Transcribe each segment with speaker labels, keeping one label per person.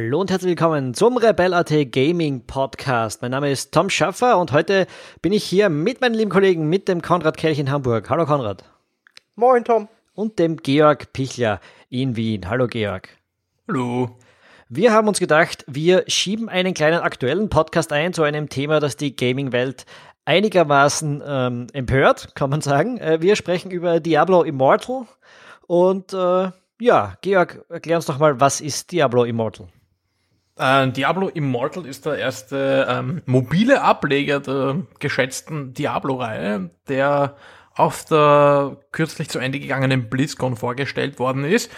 Speaker 1: Hallo und herzlich willkommen zum Rebel.at Gaming Podcast. Mein Name ist Tom Schaffer und heute bin ich hier mit meinen lieben Kollegen, mit dem Konrad Kelch in Hamburg. Hallo Konrad.
Speaker 2: Moin Tom.
Speaker 1: Und dem Georg Pichler in Wien. Hallo Georg.
Speaker 3: Hallo.
Speaker 1: Wir haben uns gedacht, wir schieben einen kleinen aktuellen Podcast ein zu einem Thema, das die Gaming-Welt einigermaßen ähm, empört, kann man sagen. Äh, wir sprechen über Diablo Immortal und äh, ja, Georg, erklär uns doch mal, was ist Diablo Immortal?
Speaker 3: Äh, Diablo Immortal ist der erste ähm, mobile Ableger der geschätzten Diablo-Reihe, der auf der kürzlich zu Ende gegangenen BlizzCon vorgestellt worden ist.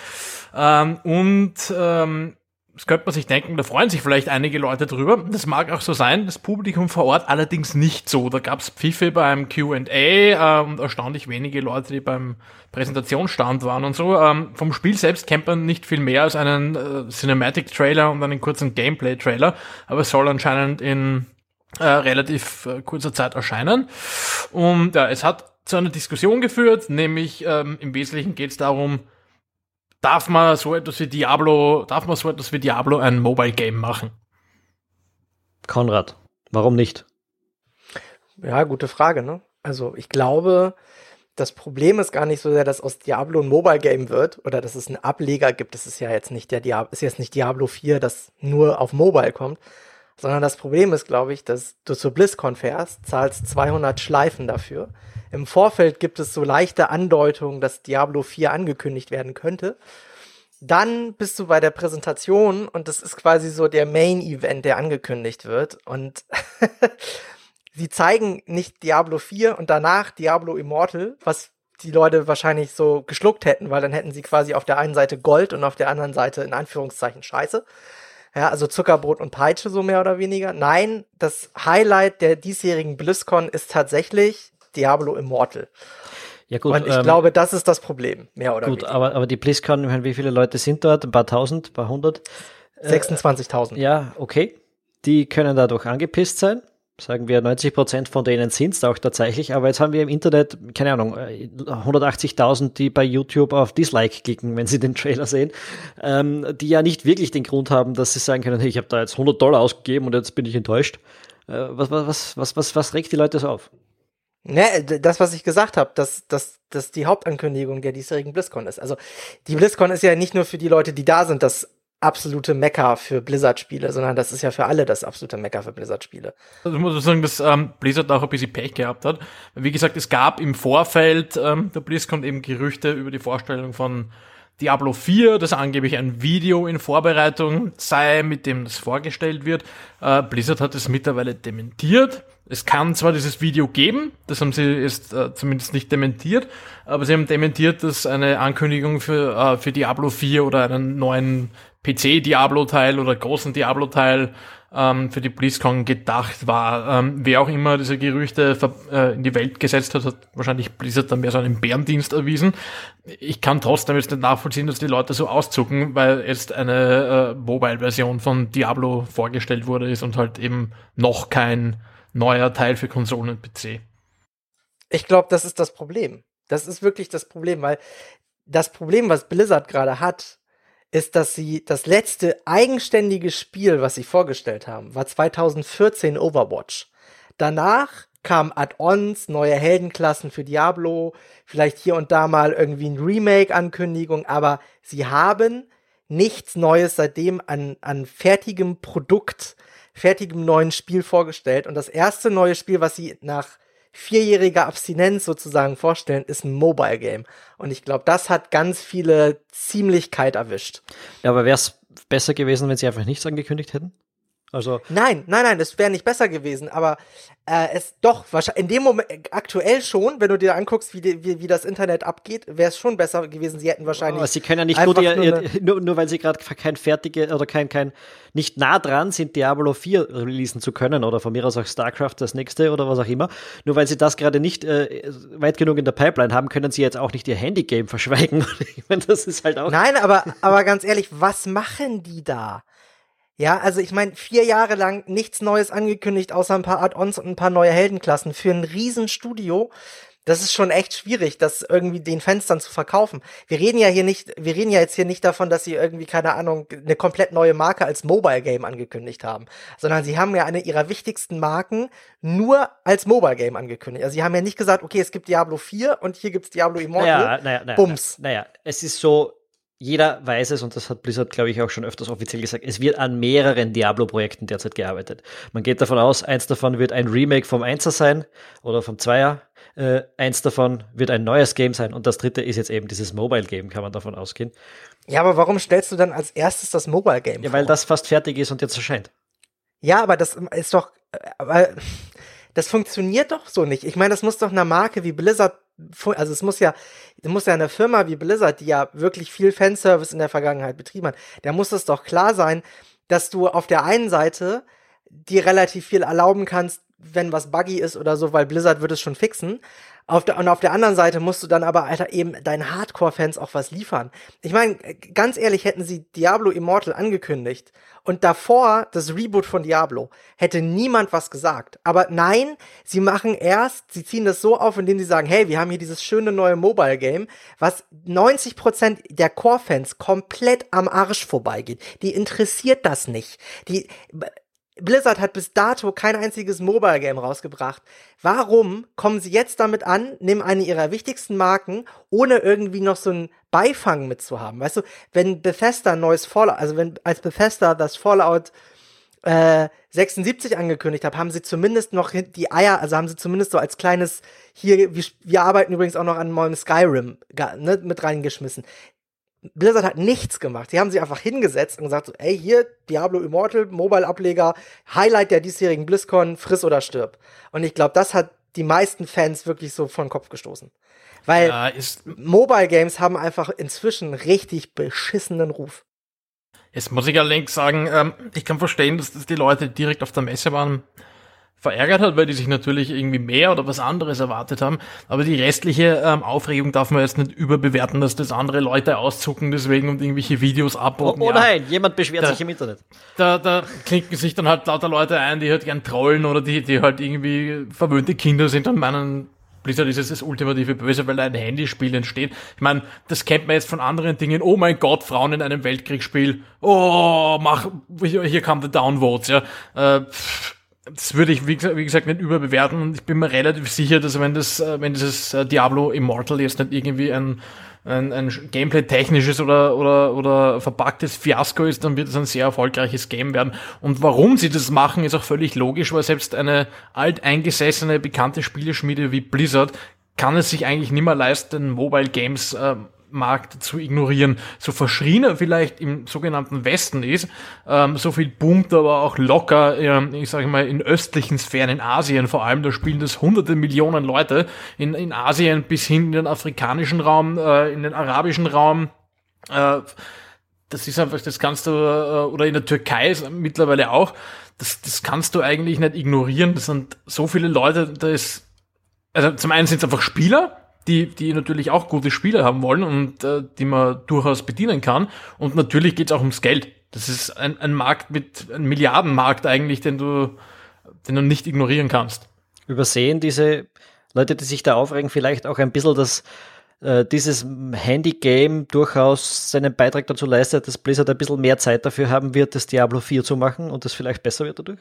Speaker 3: Ähm, und ähm, das könnte man sich denken, da freuen sich vielleicht einige Leute drüber. Das mag auch so sein, das Publikum vor Ort allerdings nicht so. Da gab es Pfiffe beim Q&A äh, und erstaunlich wenige Leute, die beim Präsentationsstand waren und so. Ähm, vom Spiel selbst kennt man nicht viel mehr als einen äh, Cinematic-Trailer und einen kurzen Gameplay-Trailer, aber es soll anscheinend in äh, relativ äh, kurzer Zeit erscheinen. Und ja, es hat zu einer Diskussion geführt, nämlich ähm, im Wesentlichen geht es darum, darf man so etwas wie Diablo, darf man so etwas wie Diablo ein Mobile Game machen?
Speaker 1: Konrad, warum nicht?
Speaker 2: Ja, gute Frage, ne? Also ich glaube, das Problem ist gar nicht so sehr, dass aus Diablo ein Mobile Game wird oder dass es einen Ableger gibt. Das ist ja jetzt nicht der Diablo, ist jetzt nicht Diablo 4, das nur auf Mobile kommt, sondern das Problem ist, glaube ich, dass du zur BlizzCon fährst, zahlst 200 Schleifen dafür im Vorfeld gibt es so leichte Andeutungen, dass Diablo 4 angekündigt werden könnte. Dann bist du bei der Präsentation und das ist quasi so der Main-Event, der angekündigt wird. Und sie zeigen nicht Diablo 4 und danach Diablo Immortal, was die Leute wahrscheinlich so geschluckt hätten, weil dann hätten sie quasi auf der einen Seite Gold und auf der anderen Seite in Anführungszeichen Scheiße. Ja, also Zuckerbrot und Peitsche so mehr oder weniger. Nein, das Highlight der diesjährigen BlizzCon ist tatsächlich Diablo Immortal. Ja, gut. Und ich ähm, glaube, das ist das Problem, mehr oder
Speaker 1: gut, weniger. aber, aber die BlizzCon, ich meine, wie viele Leute sind dort? Ein paar tausend, ein paar hundert?
Speaker 2: 26.000.
Speaker 1: Äh, ja, okay. Die können dadurch angepisst sein. Sagen wir, 90 Prozent von denen sind es auch tatsächlich. Aber jetzt haben wir im Internet, keine Ahnung, 180.000, äh, die bei YouTube auf Dislike klicken, wenn sie den Trailer sehen, ähm, die ja nicht wirklich den Grund haben, dass sie sagen können, hey, ich habe da jetzt 100 Dollar ausgegeben und jetzt bin ich enttäuscht. Äh, was, was, was, was, was regt die Leute so auf?
Speaker 2: Ne, das, was ich gesagt habe, dass, dass, dass die Hauptankündigung der diesjährigen BlizzCon ist. Also die BlizzCon ist ja nicht nur für die Leute, die da sind, das absolute Mecker für Blizzard-Spiele, sondern das ist ja für alle das absolute Mecker für Blizzard-Spiele.
Speaker 3: Also ich muss sagen, dass ähm, Blizzard auch ein bisschen Pech gehabt hat. Wie gesagt, es gab im Vorfeld ähm, der BlizzCon eben Gerüchte über die Vorstellung von Diablo 4, das angeblich ein Video in Vorbereitung sei, mit dem das vorgestellt wird. Äh, Blizzard hat es mittlerweile dementiert. Es kann zwar dieses Video geben, das haben sie jetzt äh, zumindest nicht dementiert, aber sie haben dementiert, dass eine Ankündigung für, äh, für Diablo 4 oder einen neuen PC-Diablo-Teil oder großen Diablo-Teil ähm, für die BlizzCon gedacht war. Ähm, wer auch immer diese Gerüchte äh, in die Welt gesetzt hat, hat wahrscheinlich Blizzard dann mehr so einen Bärendienst erwiesen. Ich kann trotzdem jetzt nicht nachvollziehen, dass die Leute so auszucken, weil jetzt eine äh, Mobile-Version von Diablo vorgestellt wurde ist und halt eben noch kein neuer Teil für Konsolen und PC.
Speaker 2: Ich glaube, das ist das Problem. Das ist wirklich das Problem, weil das Problem, was Blizzard gerade hat, ist, dass sie das letzte eigenständige Spiel, was sie vorgestellt haben, war 2014 Overwatch. Danach kamen Add-ons, neue Heldenklassen für Diablo, vielleicht hier und da mal irgendwie ein Remake-Ankündigung, aber sie haben nichts Neues seitdem an, an fertigem Produkt fertigem neuen Spiel vorgestellt. Und das erste neue Spiel, was sie nach vierjähriger Abstinenz sozusagen vorstellen, ist ein Mobile Game. Und ich glaube, das hat ganz viele Ziemlichkeit erwischt.
Speaker 1: Ja, aber wäre es besser gewesen, wenn sie einfach nichts angekündigt hätten?
Speaker 2: Also nein, nein, nein, das wäre nicht besser gewesen, aber äh, es doch wahrscheinlich in dem Moment aktuell schon, wenn du dir anguckst, wie, die, wie, wie das Internet abgeht, wäre es schon besser gewesen. Sie hätten wahrscheinlich. Aber
Speaker 1: sie können ja nicht nur, die, nur, nur, nur, weil sie gerade kein fertige oder kein kein nicht nah dran sind, Diablo 4 releasen zu können oder von mir aus auch StarCraft das nächste oder was auch immer. Nur weil sie das gerade nicht äh, weit genug in der Pipeline haben, können sie jetzt auch nicht ihr Handygame verschweigen. ich meine, das ist halt auch.
Speaker 2: Nein, aber aber ganz ehrlich, was machen die da? Ja, also ich meine, vier Jahre lang nichts Neues angekündigt, außer ein paar Add-ons und ein paar neue Heldenklassen für ein Riesenstudio. das ist schon echt schwierig, das irgendwie den Fans dann zu verkaufen. Wir reden ja hier nicht, wir reden ja jetzt hier nicht davon, dass sie irgendwie, keine Ahnung, eine komplett neue Marke als Mobile Game angekündigt haben, sondern sie haben ja eine ihrer wichtigsten Marken nur als Mobile Game angekündigt. Also sie haben ja nicht gesagt, okay, es gibt Diablo 4 und hier gibt's Diablo Immortal.
Speaker 1: Naja, naja, naja, Bums. Naja, es ist so, jeder weiß es, und das hat Blizzard, glaube ich, auch schon öfters offiziell gesagt, es wird an mehreren Diablo-Projekten derzeit gearbeitet. Man geht davon aus, eins davon wird ein Remake vom Einser sein oder vom Zweier. Äh, eins davon wird ein neues Game sein und das dritte ist jetzt eben dieses Mobile-Game, kann man davon ausgehen.
Speaker 2: Ja, aber warum stellst du dann als erstes das Mobile-Game
Speaker 1: Ja, weil das fast fertig ist und jetzt erscheint.
Speaker 2: Ja, aber das ist doch, aber das funktioniert doch so nicht. Ich meine, das muss doch einer Marke wie Blizzard also es muss ja, muss ja eine Firma wie Blizzard, die ja wirklich viel Fanservice in der Vergangenheit betrieben hat, da muss es doch klar sein, dass du auf der einen Seite dir relativ viel erlauben kannst, wenn was buggy ist oder so, weil Blizzard wird es schon fixen. Auf der, und auf der anderen Seite musst du dann aber, Alter, eben deinen Hardcore-Fans auch was liefern. Ich meine, ganz ehrlich, hätten sie Diablo Immortal angekündigt und davor das Reboot von Diablo, hätte niemand was gesagt. Aber nein, sie machen erst, sie ziehen das so auf, indem sie sagen, hey, wir haben hier dieses schöne neue Mobile-Game, was 90% der Core-Fans komplett am Arsch vorbeigeht. Die interessiert das nicht. Die, Blizzard hat bis dato kein einziges Mobile Game rausgebracht. Warum kommen sie jetzt damit an, nehmen eine ihrer wichtigsten Marken, ohne irgendwie noch so einen Beifang mitzuhaben? Weißt du, wenn Bethesda ein neues Fallout, also wenn als Bethesda das Fallout äh, 76 angekündigt hat, haben sie zumindest noch die Eier, also haben sie zumindest so als kleines hier, wir, wir arbeiten übrigens auch noch an neuem Skyrim ne, mit reingeschmissen. Blizzard hat nichts gemacht. Sie haben sich einfach hingesetzt und gesagt, so, ey, hier, Diablo Immortal, Mobile-Ableger, Highlight der diesjährigen BlizzCon, friss oder stirb. Und ich glaube, das hat die meisten Fans wirklich so vor den Kopf gestoßen. Weil ja, Mobile Games haben einfach inzwischen richtig beschissenen Ruf.
Speaker 3: Jetzt muss ich allerdings sagen, ähm, ich kann verstehen, dass, dass die Leute direkt auf der Messe waren verärgert hat, weil die sich natürlich irgendwie mehr oder was anderes erwartet haben. Aber die restliche ähm, Aufregung darf man jetzt nicht überbewerten, dass das andere Leute auszucken deswegen und irgendwelche Videos abboten.
Speaker 1: Oh, oh nein, ja, jemand beschwert da, sich im Internet.
Speaker 3: Da, da klinken sich dann halt lauter Leute ein, die halt gern trollen oder die, die halt irgendwie verwöhnte Kinder sind und meinen, Blizzard ist jetzt das ultimative Böse, weil da ein Handyspiel entsteht. Ich meine, das kennt man jetzt von anderen Dingen. Oh mein Gott, Frauen in einem Weltkriegsspiel. Oh, mach, hier, hier kam der Downvotes, ja. Äh, pff das würde ich, wie gesagt, nicht überbewerten und ich bin mir relativ sicher, dass wenn das, äh, wenn dieses äh, Diablo Immortal jetzt nicht irgendwie ein, ein, ein Gameplay-technisches oder, oder, oder verpacktes Fiasko ist, dann wird es ein sehr erfolgreiches Game werden. Und warum sie das machen, ist auch völlig logisch, weil selbst eine alteingesessene, bekannte Spieleschmiede wie Blizzard kann es sich eigentlich nicht mehr leisten, Mobile Games äh, Markt zu ignorieren. So verschrien er vielleicht im sogenannten Westen ist, ähm, so viel boomt aber auch locker, ähm, ich sage mal, in östlichen Sphären, in Asien vor allem, da spielen das hunderte Millionen Leute, in, in Asien bis hin in den afrikanischen Raum, äh, in den arabischen Raum, äh, das ist einfach, das kannst du, äh, oder in der Türkei mittlerweile auch, das, das kannst du eigentlich nicht ignorieren. Das sind so viele Leute, da ist, also zum einen sind es einfach Spieler, die, die natürlich auch gute Spieler haben wollen und äh, die man durchaus bedienen kann. Und natürlich geht es auch ums Geld. Das ist ein, ein Markt mit, ein Milliardenmarkt eigentlich, den du, den du nicht ignorieren kannst.
Speaker 1: Übersehen diese Leute, die sich da aufregen, vielleicht auch ein bisschen, dass äh, dieses Handy-Game durchaus seinen Beitrag dazu leistet, dass Blizzard ein bisschen mehr Zeit dafür haben wird, das Diablo 4 zu machen und das vielleicht besser wird dadurch?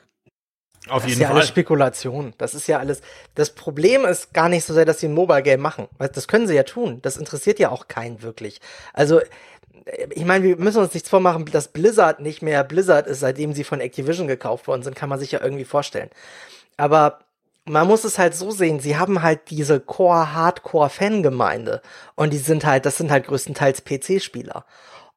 Speaker 2: Auf das jeden ist ja Fall. alles Spekulation. Das ist ja alles. Das Problem ist gar nicht so sehr, dass sie ein Mobile Game machen. Das können sie ja tun. Das interessiert ja auch keinen wirklich. Also, ich meine, wir müssen uns nichts vormachen, dass Blizzard nicht mehr Blizzard ist, seitdem sie von Activision gekauft worden sind, kann man sich ja irgendwie vorstellen. Aber man muss es halt so sehen, sie haben halt diese Core-Hardcore-Fangemeinde. Und die sind halt, das sind halt größtenteils PC-Spieler.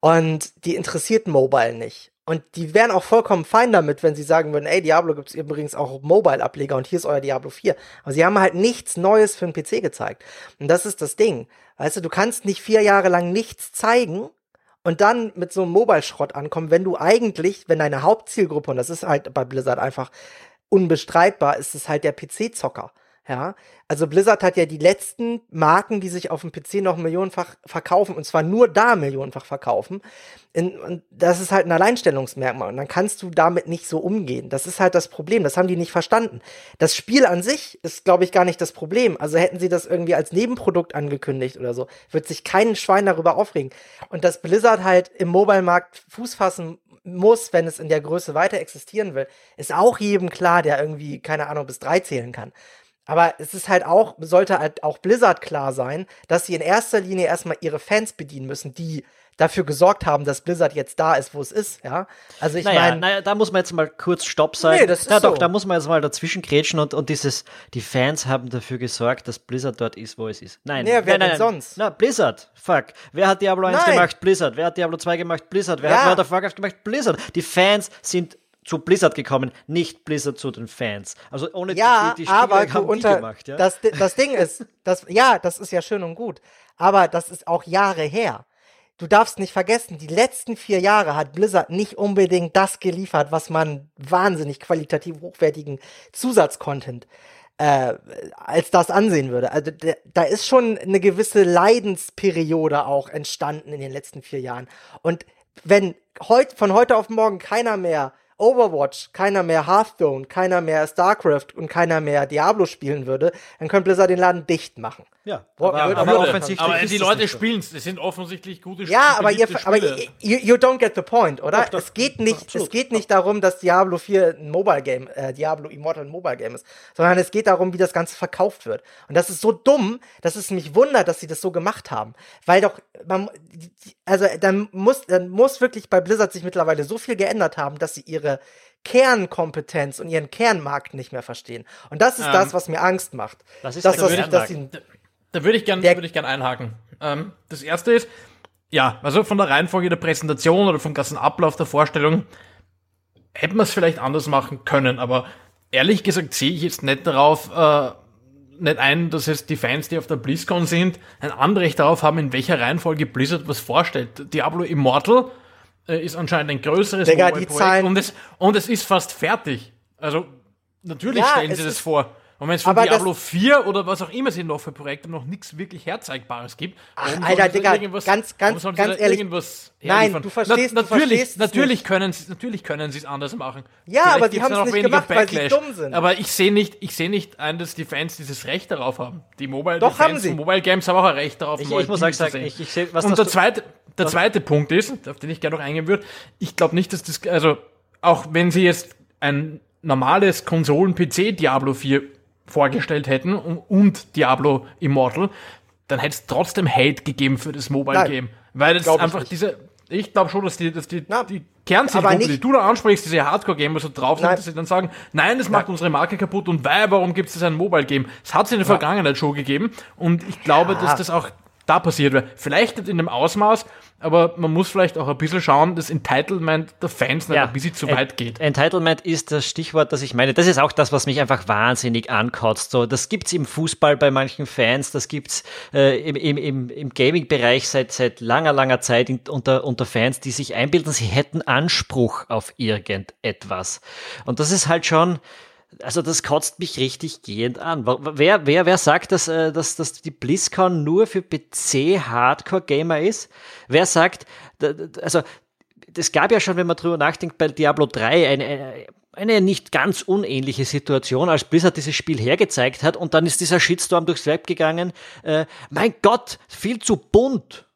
Speaker 2: Und die interessiert Mobile nicht. Und die wären auch vollkommen fein damit, wenn sie sagen würden, ey, Diablo gibt's übrigens auch Mobile-Ableger und hier ist euer Diablo 4. Aber sie haben halt nichts Neues für den PC gezeigt. Und das ist das Ding. Weißt du, du kannst nicht vier Jahre lang nichts zeigen und dann mit so einem Mobile-Schrott ankommen, wenn du eigentlich, wenn deine Hauptzielgruppe, und das ist halt bei Blizzard einfach unbestreitbar, ist es halt der PC-Zocker. Ja, also Blizzard hat ja die letzten Marken, die sich auf dem PC noch millionenfach verkaufen, und zwar nur da millionenfach verkaufen. In, und das ist halt ein Alleinstellungsmerkmal. Und dann kannst du damit nicht so umgehen. Das ist halt das Problem. Das haben die nicht verstanden. Das Spiel an sich ist, glaube ich, gar nicht das Problem. Also hätten sie das irgendwie als Nebenprodukt angekündigt oder so, wird sich kein Schwein darüber aufregen. Und dass Blizzard halt im Mobile-Markt Fuß fassen muss, wenn es in der Größe weiter existieren will, ist auch jedem klar, der irgendwie, keine Ahnung, bis drei zählen kann. Aber es ist halt auch, sollte halt auch Blizzard klar sein, dass sie in erster Linie erstmal ihre Fans bedienen müssen, die dafür gesorgt haben, dass Blizzard jetzt da ist, wo es ist, ja. Also ich
Speaker 1: naja,
Speaker 2: meine.
Speaker 1: Naja, da muss man jetzt mal kurz Stopp sein.
Speaker 2: Nee, das ist
Speaker 1: ja, doch,
Speaker 2: so.
Speaker 1: da muss man jetzt mal dazwischen grätschen und, und dieses, die Fans haben dafür gesorgt, dass Blizzard dort ist, wo es ist. Nein,
Speaker 2: Nee, wer
Speaker 1: nein, nein.
Speaker 2: sonst?
Speaker 1: Na, Blizzard. Fuck. Wer hat Diablo 1
Speaker 2: Nein.
Speaker 1: gemacht? Blizzard. Wer hat Diablo 2 gemacht? Blizzard. Wer
Speaker 2: Ja.
Speaker 1: hat World of Warcraft gemacht? Blizzard. Die Fans sind zu Blizzard gekommen, nicht Blizzard zu den Fans. Also ohne
Speaker 2: Ja,
Speaker 1: die, die Spiele
Speaker 2: aber
Speaker 1: haben die
Speaker 2: unter,
Speaker 1: gemacht, ja.
Speaker 2: das, das Ding ist, das, ja, das ist ja schön und gut, aber das ist auch Jahre her. Du darfst nicht vergessen, die letzten vier Jahre hat Blizzard nicht unbedingt das geliefert, was man wahnsinnig qualitativ hochwertigen Zusatzcontent äh, als das ansehen würde. Also da- da ist schon eine gewisse Leidensperiode auch entstanden in den letzten vier Jahren. Und wenn heut, von heute auf morgen keiner mehr Overwatch, keiner mehr Hearthstone, keiner mehr StarCraft und keiner mehr Diablo spielen würde, dann könnte Blizzard den Laden dicht machen.
Speaker 1: ja,
Speaker 2: Wo-
Speaker 1: aber,
Speaker 2: würde-
Speaker 1: aber offensichtlich
Speaker 3: aber die
Speaker 1: das
Speaker 3: Leute spielen es. Das sind offensichtlich gute
Speaker 2: Ja, aber ihr, aber
Speaker 3: Spiele.
Speaker 2: you, you don't get the point, oder?
Speaker 1: Doch, doch.
Speaker 2: Es geht nicht,
Speaker 1: Absolut.
Speaker 2: es geht nicht darum, dass Diablo 4 ein Mobile Game, äh, Diablo Immortal ein Mobile Game ist, sondern es geht darum, wie das Ganze verkauft wird. Und das ist so dumm, dass es mich wundert, dass sie das so gemacht haben, weil doch man, also dann muss, dann muss wirklich bei Blizzard sich mittlerweile so viel geändert haben, dass sie ihre Kernkompetenz und ihren Kernmarkt nicht mehr verstehen. Und das ist
Speaker 3: Ähm,
Speaker 2: das, was mir Angst macht.
Speaker 1: Was ist
Speaker 2: das, was ich, dass sie,
Speaker 3: Da würde ich gerne würd ich gern einhaken. Ähm, das erste ist, ja, also von der Reihenfolge der Präsentation oder vom ganzen Ablauf der Vorstellung hätte man es vielleicht anders machen können, aber ehrlich gesagt sehe ich jetzt nicht darauf, äh, nicht ein, dass es die Fans, die auf der BlizzCon sind, ein Anrecht darauf haben, in welcher Reihenfolge Blizzard was vorstellt. Diablo Immortal äh, ist anscheinend ein größeres
Speaker 2: Digga, die Zahlen-
Speaker 3: und es, und es ist fast fertig. Also natürlich
Speaker 2: Ja,
Speaker 3: stellen sie das vor. Und wenn es von
Speaker 2: Aber
Speaker 3: Diablo 4 oder was auch immer sie noch für Projekte noch nichts wirklich Herzeigbares gibt,
Speaker 2: Ach, Alter, Digga,
Speaker 3: irgendwas-
Speaker 2: ganz- ganz- ganz ehrlich.
Speaker 3: irgendwas
Speaker 2: Nein, du verstehst- du
Speaker 3: natürlich,
Speaker 2: verstehst es
Speaker 3: natürlich können sie, natürlich können sie es anders machen.
Speaker 2: Ja,
Speaker 3: Vielleicht
Speaker 2: aber haben's
Speaker 3: dann auch
Speaker 2: nicht
Speaker 3: weniger
Speaker 2: gemacht, weil sie
Speaker 3: Backlash.
Speaker 2: dumm sind.
Speaker 3: Aber ich sehe nicht, ich sehe nicht ein, dass die Fans dieses Recht darauf haben. Die Mobile,
Speaker 2: Doch,
Speaker 3: die Fans
Speaker 2: haben sie.
Speaker 3: Mobile Games haben auch ein Recht darauf,
Speaker 1: Ich- ich muss auch sagen,
Speaker 3: zu sehen.
Speaker 1: ich- ich seh- was
Speaker 3: Und
Speaker 1: das
Speaker 3: der
Speaker 1: du-
Speaker 3: zweite, der zweite Punkt ist, auf den ich gerne noch eingehen würde, ich glaube nicht, dass das, also, auch wenn sie jetzt ein normales Konsolen-PC Diablo 4 vorgestellt hätten und, Diablo Immortal, dann hätte es trotzdem Hate gegeben für das Mobile
Speaker 2: Nein,
Speaker 3: Game. Weil das
Speaker 2: glaub ich
Speaker 3: einfach
Speaker 2: nicht.
Speaker 3: diese, ich glaube schon, dass die, dass die,
Speaker 2: Na,
Speaker 3: die Kernzielgruppe, die du da ansprichst, diese Hardcore-Gamer so drauf sind,
Speaker 2: Nein.
Speaker 3: dass sie dann sagen, nein, das macht unsere Marke kaputt und weil, warum gibt es ein Mobile-Game? Es hat es in der Vergangenheit schon gegeben und ich glaube, dass das auch da passiert wäre. Vielleicht nicht in dem Ausmaß, aber man muss vielleicht auch ein bisschen schauen, dass Entitlement der Fans nicht ein bisschen zu weit geht.
Speaker 1: Entitlement ist das Stichwort, das ich meine. Das ist auch das, was mich einfach wahnsinnig ankotzt. So, das gibt's im Fußball bei manchen Fans, das gibt's äh, im, im, im, im Gaming-Bereich seit, seit langer, langer Zeit in, unter, unter Fans, die sich einbilden, sie hätten Anspruch auf irgendetwas. Und das ist halt schon, also das kotzt mich richtig gehend an. Wer, wer, wer sagt, dass, äh, dass, dass die BlizzCon nur für PC-Hardcore-Gamer ist? Wer sagt, also es gab ja schon, wenn man drüber nachdenkt, bei Diablo 3 eine, eine, eine nicht ganz unähnliche Situation, als Blizzard dieses Spiel hergezeigt hat und dann ist dieser Shitstorm durchs Web gegangen. Äh, mein Gott, viel zu bunt.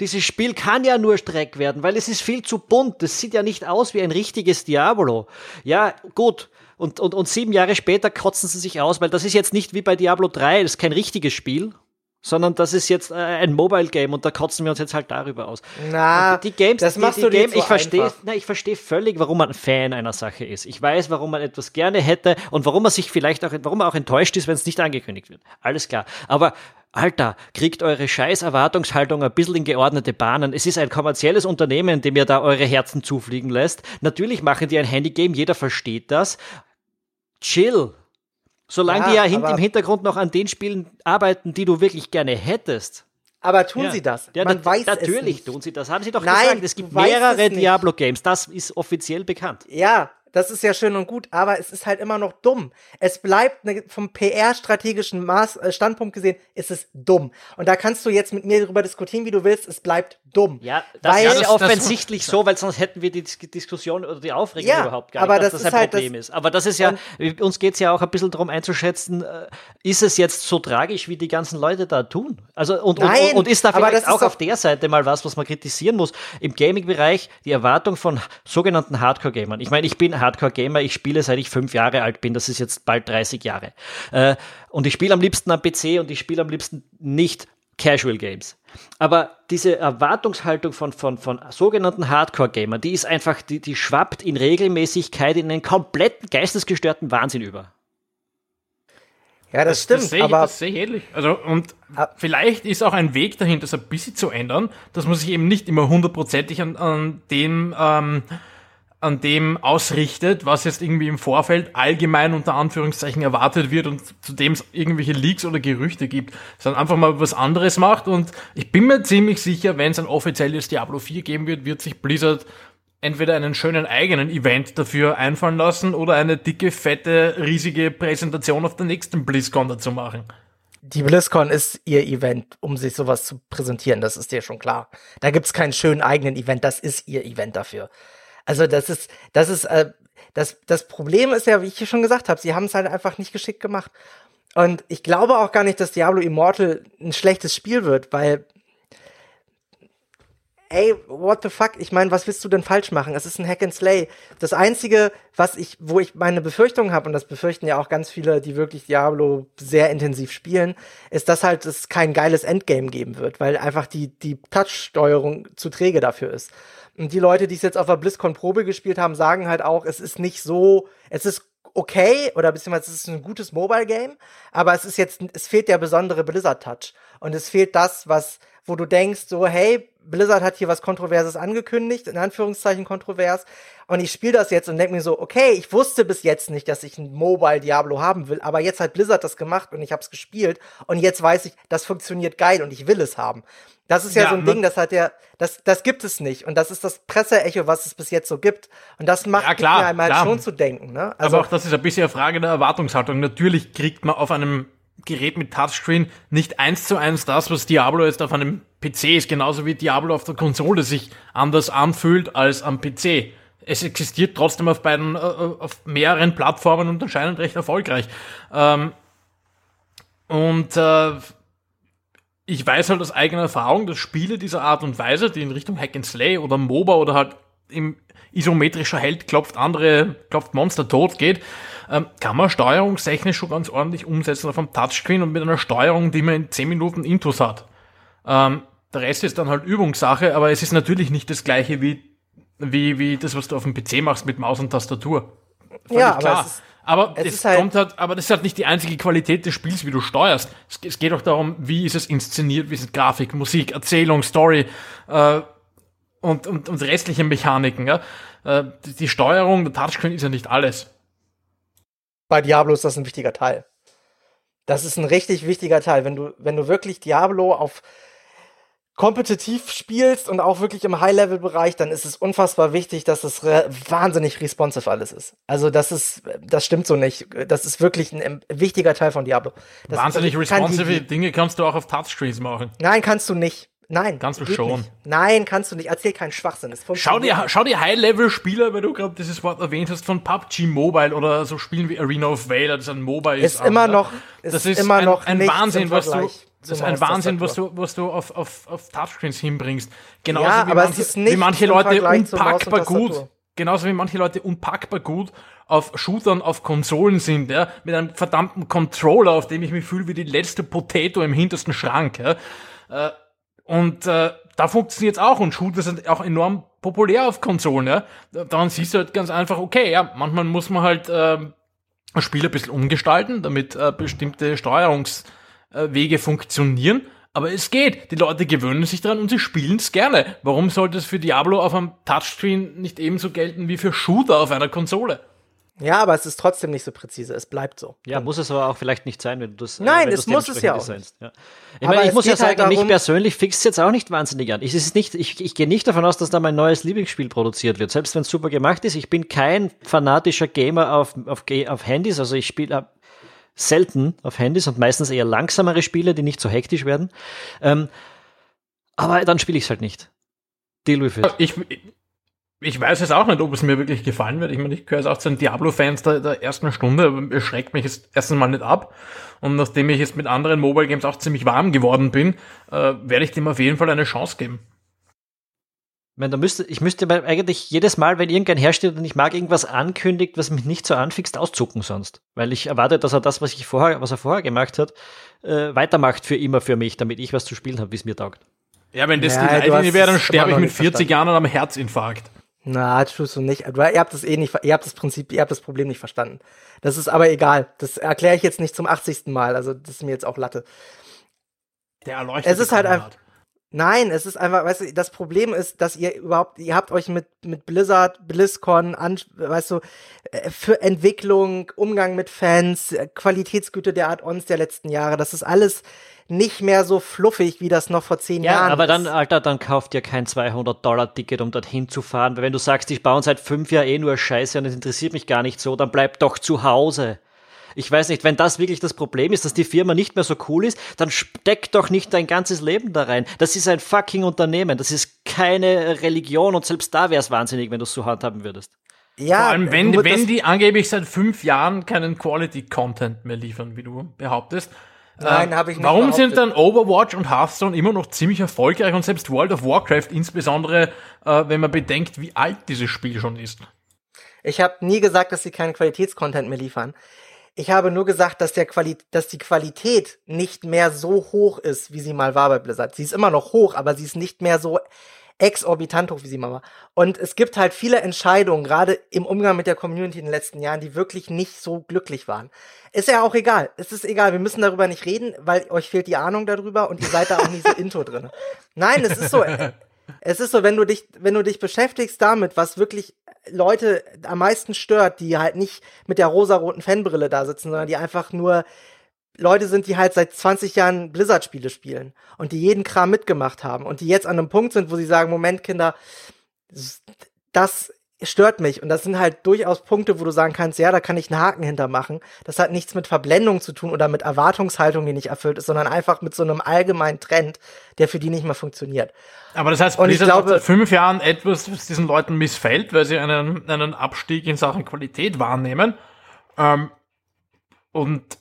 Speaker 1: Dieses Spiel kann ja nur Streck werden, weil es ist viel zu bunt. Es sieht ja nicht aus wie ein richtiges Diablo. Ja, gut. Und, und, und sieben Jahre später kotzen sie sich aus, weil das ist jetzt nicht wie bei Diablo 3, das ist kein richtiges Spiel, sondern das ist jetzt äh, ein Mobile Game und da kotzen wir uns jetzt halt darüber aus.
Speaker 2: Na,
Speaker 1: Und die Games,
Speaker 2: das
Speaker 1: die,
Speaker 2: machst
Speaker 1: die
Speaker 2: du dir
Speaker 1: Game, ich verstehe, na, ich verstehe völlig, warum man ein Fan einer Sache ist. Ich weiß, warum man etwas gerne hätte und warum man sich vielleicht auch, warum man auch enttäuscht ist, wenn es nicht angekündigt wird. Alles klar. Aber Alter, kriegt eure scheiß Erwartungshaltung ein bisschen in geordnete Bahnen. Es ist ein kommerzielles Unternehmen, dem ihr da eure Herzen zufliegen lässt. Natürlich machen die ein Handygame, jeder versteht das. Chill. Solange
Speaker 2: Ja,
Speaker 1: die ja hin,
Speaker 2: aber-
Speaker 1: im Hintergrund noch an den Spielen arbeiten, die du wirklich gerne hättest.
Speaker 2: aber tun
Speaker 1: Ja.
Speaker 2: sie das?
Speaker 1: Ja,
Speaker 2: Man weiß
Speaker 1: natürlich
Speaker 2: es nicht.
Speaker 1: tun sie das. Haben sie doch
Speaker 2: Nein,
Speaker 1: gesagt. Es gibt mehrere. Diablo-Games. Das ist offiziell bekannt.
Speaker 2: Ja, das ist ja schön und gut, aber es ist halt immer noch dumm. Es bleibt ne, vom PR-strategischen äh, Standpunkt gesehen, ist es dumm. Und da kannst du jetzt mit mir darüber diskutieren, wie du willst, es bleibt dumm.
Speaker 1: Ja, das weil, ist ja offensichtlich so, weil sonst hätten wir die Diskussion oder die Aufregung ja, überhaupt gar
Speaker 2: nicht,
Speaker 1: aber
Speaker 2: dass das, das ein halt
Speaker 1: Problem das, ist. Aber das ist ja, uns geht es ja auch ein bisschen darum einzuschätzen, äh, ist es jetzt so tragisch, wie die ganzen Leute da tun? Also und, Nein, und, und ist da vielleicht auch auf der Seite mal was, was man kritisieren muss? Im Gaming-Bereich die Erwartung von sogenannten Hardcore-Gamern. Ich meine, ich bin Hardcore-Gamer, ich spiele seit ich fünf Jahre alt bin, das ist jetzt bald 30 Jahre. Äh, und ich spiele am liebsten am PC und ich spiele am liebsten nicht Casual Games. Aber diese Erwartungshaltung von, von, von sogenannten Hardcore-Gamern, die ist einfach, die, die schwappt in Regelmäßigkeit in einen kompletten geistesgestörten Wahnsinn über.
Speaker 2: Ja, das, das stimmt. Das
Speaker 3: sehe
Speaker 2: aber
Speaker 3: das sehe ich ähnlich. Also, und ah. vielleicht ist auch ein Weg dahin, das ein bisschen zu ändern, dass man sich eben nicht immer hundertprozentig an, an dem, ähm, an dem ausrichtet, was jetzt irgendwie im Vorfeld allgemein unter Anführungszeichen erwartet wird und zu dem es irgendwelche Leaks oder Gerüchte gibt, sondern einfach mal was anderes macht. Und ich bin mir ziemlich sicher, wenn es ein offizielles Diablo 4 geben wird, wird sich Blizzard entweder einen schönen eigenen Event dafür einfallen lassen oder eine dicke, fette, riesige Präsentation auf der nächsten BlizzCon dazu machen.
Speaker 2: Die BlizzCon ist ihr Event, um sich sowas zu präsentieren, das ist dir schon klar. Da gibt's keinen schönen eigenen Event, das ist ihr Event dafür. Also das ist, das ist, äh, das, das Problem ist ja, wie ich schon gesagt habe, sie haben es halt einfach nicht geschickt gemacht. Und ich glaube auch gar nicht, dass Diablo Immortal ein schlechtes Spiel wird, weil ey, what the fuck? Ich meine, was willst du denn falsch machen? Es ist ein Hack and Slay. Das einzige, was ich, wo ich meine Befürchtung habe, und das befürchten ja auch ganz viele, die wirklich Diablo sehr intensiv spielen, ist, dass halt es kein geiles Endgame geben wird, weil einfach die, die Touch-Steuerung zu träge dafür ist. Und die Leute, die es jetzt auf der BlizzCon Probe gespielt haben, sagen halt auch, es ist nicht so, es ist okay oder beziehungsweise es ist ein gutes Mobile Game, aber es ist jetzt, es fehlt der besondere Blizzard Touch. Und es fehlt das, was wo du denkst, so, hey, Blizzard hat hier was Kontroverses angekündigt, in Anführungszeichen kontrovers. Und ich spiele das jetzt und denke mir so, okay, ich wusste bis jetzt nicht, dass ich ein Mobile Diablo haben will, aber jetzt hat Blizzard das gemacht und ich habe es gespielt und jetzt weiß ich, das funktioniert geil und ich will es haben. Das ist ja, ja so ein Ding, das hat ja, das, das gibt es nicht. Und das ist das Presseecho, was es bis jetzt so gibt. Und das macht
Speaker 3: ja, klar,
Speaker 2: mir einmal
Speaker 3: klar.
Speaker 2: schon zu denken. Ne?
Speaker 3: Also, aber auch das ist ein bisschen eine Frage der Erwartungshaltung. Natürlich kriegt man auf einem Gerät mit Touchscreen nicht eins zu eins das, was Diablo jetzt auf einem PC ist, genauso wie Diablo auf der Konsole sich anders anfühlt als am PC. Es existiert trotzdem auf beiden, äh, äh, auf mehreren Plattformen und anscheinend recht erfolgreich. Ähm, und äh, ich weiß halt aus eigener Erfahrung, dass Spiele dieser Art und Weise, die in Richtung Hack and Slay oder MOBA oder halt im isometrischer Held klopft andere, klopft Monster tot geht, ähm, kann man steuerungstechnisch schon ganz ordentlich umsetzen auf einem Touchscreen und mit einer Steuerung, die man in 10 Minuten Intus hat. Ähm, der Rest ist dann halt Übungssache, aber es ist natürlich nicht das gleiche wie, wie, wie das, was du auf dem PC machst mit Maus und Tastatur.
Speaker 2: Völlig ja, klar. Aber es ist,
Speaker 3: aber es, es halt kommt halt, aber das ist halt nicht die einzige Qualität des Spiels, wie du steuerst. Es, es geht auch darum, wie ist es inszeniert, wie ist Grafik, Musik, Erzählung, Story äh, und, und, und restliche Mechaniken. Ja? Äh, die, die Steuerung, der Touchscreen ist ja nicht alles
Speaker 2: bei Diablo ist das ein wichtiger Teil. Das ist ein richtig wichtiger Teil. Wenn du, wenn du wirklich Diablo auf kompetitiv spielst und auch wirklich im High-Level-Bereich, dann ist es unfassbar wichtig, dass es re wahnsinnig responsive alles ist. Also das ist, das stimmt so nicht. Das ist wirklich ein, ein wichtiger Teil von Diablo. Das
Speaker 3: wahnsinnig responsive Dinge kannst du auch auf Touchscreens machen.
Speaker 2: Nein, kannst du nicht. Nein.
Speaker 3: Kannst du schon.
Speaker 2: Nicht. Nein, kannst du nicht. Erzähl keinen Schwachsinn.
Speaker 3: Schau dir, schau dir High-Level-Spieler, weil du gerade dieses Wort erwähnt hast, von PUBG Mobile oder so Spielen wie Arena of Valor, das ein Mobile
Speaker 2: ist. Ist immer noch, ist das ist immer
Speaker 3: ein,
Speaker 2: noch
Speaker 3: ein Wahnsinn, was du, das ist ein Wahnsinn, was du, was du auf, auf, auf Touchscreens hinbringst.
Speaker 2: Genauso ja, wie, manche,
Speaker 3: wie manche Leute unpackbar gut, genauso wie manche Leute unpackbar gut auf Shootern auf Konsolen sind, ja, mit einem verdammten Controller, auf dem ich mich fühle wie die letzte Potato im hintersten Schrank, ja. Äh, und äh, da funktioniert es auch und Shooter sind auch enorm populär auf Konsolen. Ja? Dann siehst du halt ganz einfach, okay, ja, manchmal muss man halt äh, ein Spiel ein bisschen umgestalten, damit äh, bestimmte Steuerungswege funktionieren. Aber es geht. Die Leute gewöhnen sich dran und sie spielen es gerne. Warum sollte es für Diablo auf einem Touchscreen nicht ebenso gelten wie für Shooter auf einer Konsole?
Speaker 2: Ja, aber es ist trotzdem nicht so präzise. Es bleibt so.
Speaker 1: Ja, muss es aber auch vielleicht nicht sein, wenn du das.
Speaker 2: äh, Nein, es muss es ja auch.
Speaker 1: Ja. Ich aber meine, ich muss ja sagen, halt mich persönlich fixt jetzt auch nicht wahnsinnig an. Ich, ist nicht, ich, ich gehe nicht davon aus, dass da mein neues Lieblingsspiel produziert wird, selbst wenn es super gemacht ist. Ich bin kein fanatischer Gamer auf, auf, auf Handys, also ich spiele selten auf Handys und meistens eher langsamere Spiele, die nicht so hektisch werden. Ähm, aber dann spiele ich es halt nicht.
Speaker 3: Deal with it. Ich, ich weiß jetzt auch nicht, ob es mir wirklich gefallen wird. Ich meine, ich gehöre jetzt auch zu den Diablo-Fans der, der, ersten Stunde, aber es schreckt mich jetzt erstens mal nicht ab. Und nachdem ich jetzt mit anderen Mobile Games auch ziemlich warm geworden bin, äh, werde ich dem auf jeden Fall eine Chance geben.
Speaker 1: Ich, meine, da müsste, ich müsste eigentlich jedes Mal, wenn irgendein Hersteller, den ich mag, irgendwas ankündigt, was mich nicht so anfixt, auszucken sonst. Weil ich erwarte, dass er das, was, ich vorher, was er vorher gemacht hat, äh, weitermacht für immer für mich, damit ich was zu spielen habe, wie es mir taugt.
Speaker 3: Ja, wenn das ja, die Leitlinie wäre, dann sterbe ich mit 40 Jahren an einem Herzinfarkt.
Speaker 2: Na, tust du nicht. Ihr habt das eh nicht, ihr habt das Prinzip, ihr habt das Problem nicht verstanden. Das ist aber egal. Das erkläre ich jetzt nicht zum 80. Mal. Also, das ist mir jetzt auch Latte.
Speaker 3: Der erleuchtet.
Speaker 2: Es ist halt einfach. Nein, es ist einfach, weißt du, das Problem ist, dass ihr überhaupt, ihr habt euch mit, mit Blizzard, BlizzCon, an, weißt du, äh, für Entwicklung, Umgang mit Fans, äh, Qualitätsgüte der Art-Ons der letzten Jahre, das ist alles nicht mehr so fluffig, wie das noch vor zehn
Speaker 1: ja,
Speaker 2: Jahren
Speaker 1: aber dann, Alter, dann kauft ihr kein 200-Dollar-Ticket, um dorthin zu fahren. Weil wenn du sagst, ich baue seit fünf Jahren eh nur Scheiße und es interessiert mich gar nicht so, dann bleib doch zu Hause. Ich weiß nicht, wenn das wirklich das Problem ist, dass die Firma nicht mehr so cool ist, dann steck doch nicht dein ganzes Leben da rein. Das ist ein fucking Unternehmen. Das ist keine Religion und selbst da wäre es wahnsinnig, wenn du es so handhaben würdest.
Speaker 3: Ja, Vor allem, wenn, wenn die angeblich seit fünf Jahren keinen Quality-Content mehr liefern, wie du behauptest.
Speaker 2: Nein, äh, habe ich nicht.
Speaker 3: Warum behauptet. sind dann Overwatch und Hearthstone immer noch ziemlich erfolgreich und selbst World of Warcraft, insbesondere äh, wenn man bedenkt, wie alt dieses Spiel schon ist?
Speaker 2: Ich habe nie gesagt, dass sie keinen Qualitätscontent mehr liefern. Ich habe nur gesagt, dass, der Quali dass die Qualität nicht mehr so hoch ist, wie sie mal war bei Blizzard. Sie ist immer noch hoch, aber sie ist nicht mehr so exorbitant hoch, wie sie mal war. Und es gibt halt viele Entscheidungen, gerade im Umgang mit der Community in den letzten Jahren, die wirklich nicht so glücklich waren. Ist ja auch egal. Es ist egal. Wir müssen darüber nicht reden, weil euch fehlt die Ahnung darüber und ihr seid da auch nicht so into drin. Nein, es ist so. Es ist so, wenn du dich, wenn du dich beschäftigst damit, was wirklich Leute am meisten stört, die halt nicht mit der rosaroten Fanbrille da sitzen, sondern die einfach nur Leute sind, die halt seit 20 Jahren Blizzard-Spiele spielen und die jeden Kram mitgemacht haben und die jetzt an einem Punkt sind, wo sie sagen, Moment, Kinder, das stört mich. Und das sind halt durchaus Punkte, wo du sagen kannst, ja, da kann ich einen Haken hintermachen. Das hat nichts mit Verblendung zu tun oder mit Erwartungshaltung, die nicht erfüllt ist, sondern einfach mit so einem allgemeinen Trend, der für die nicht mehr funktioniert.
Speaker 3: Aber das heißt, Blizzard glaube, seit fünf Jahren etwas, was diesen Leuten missfällt, weil sie einen, einen Abstieg in Sachen Qualität wahrnehmen. Ähm, und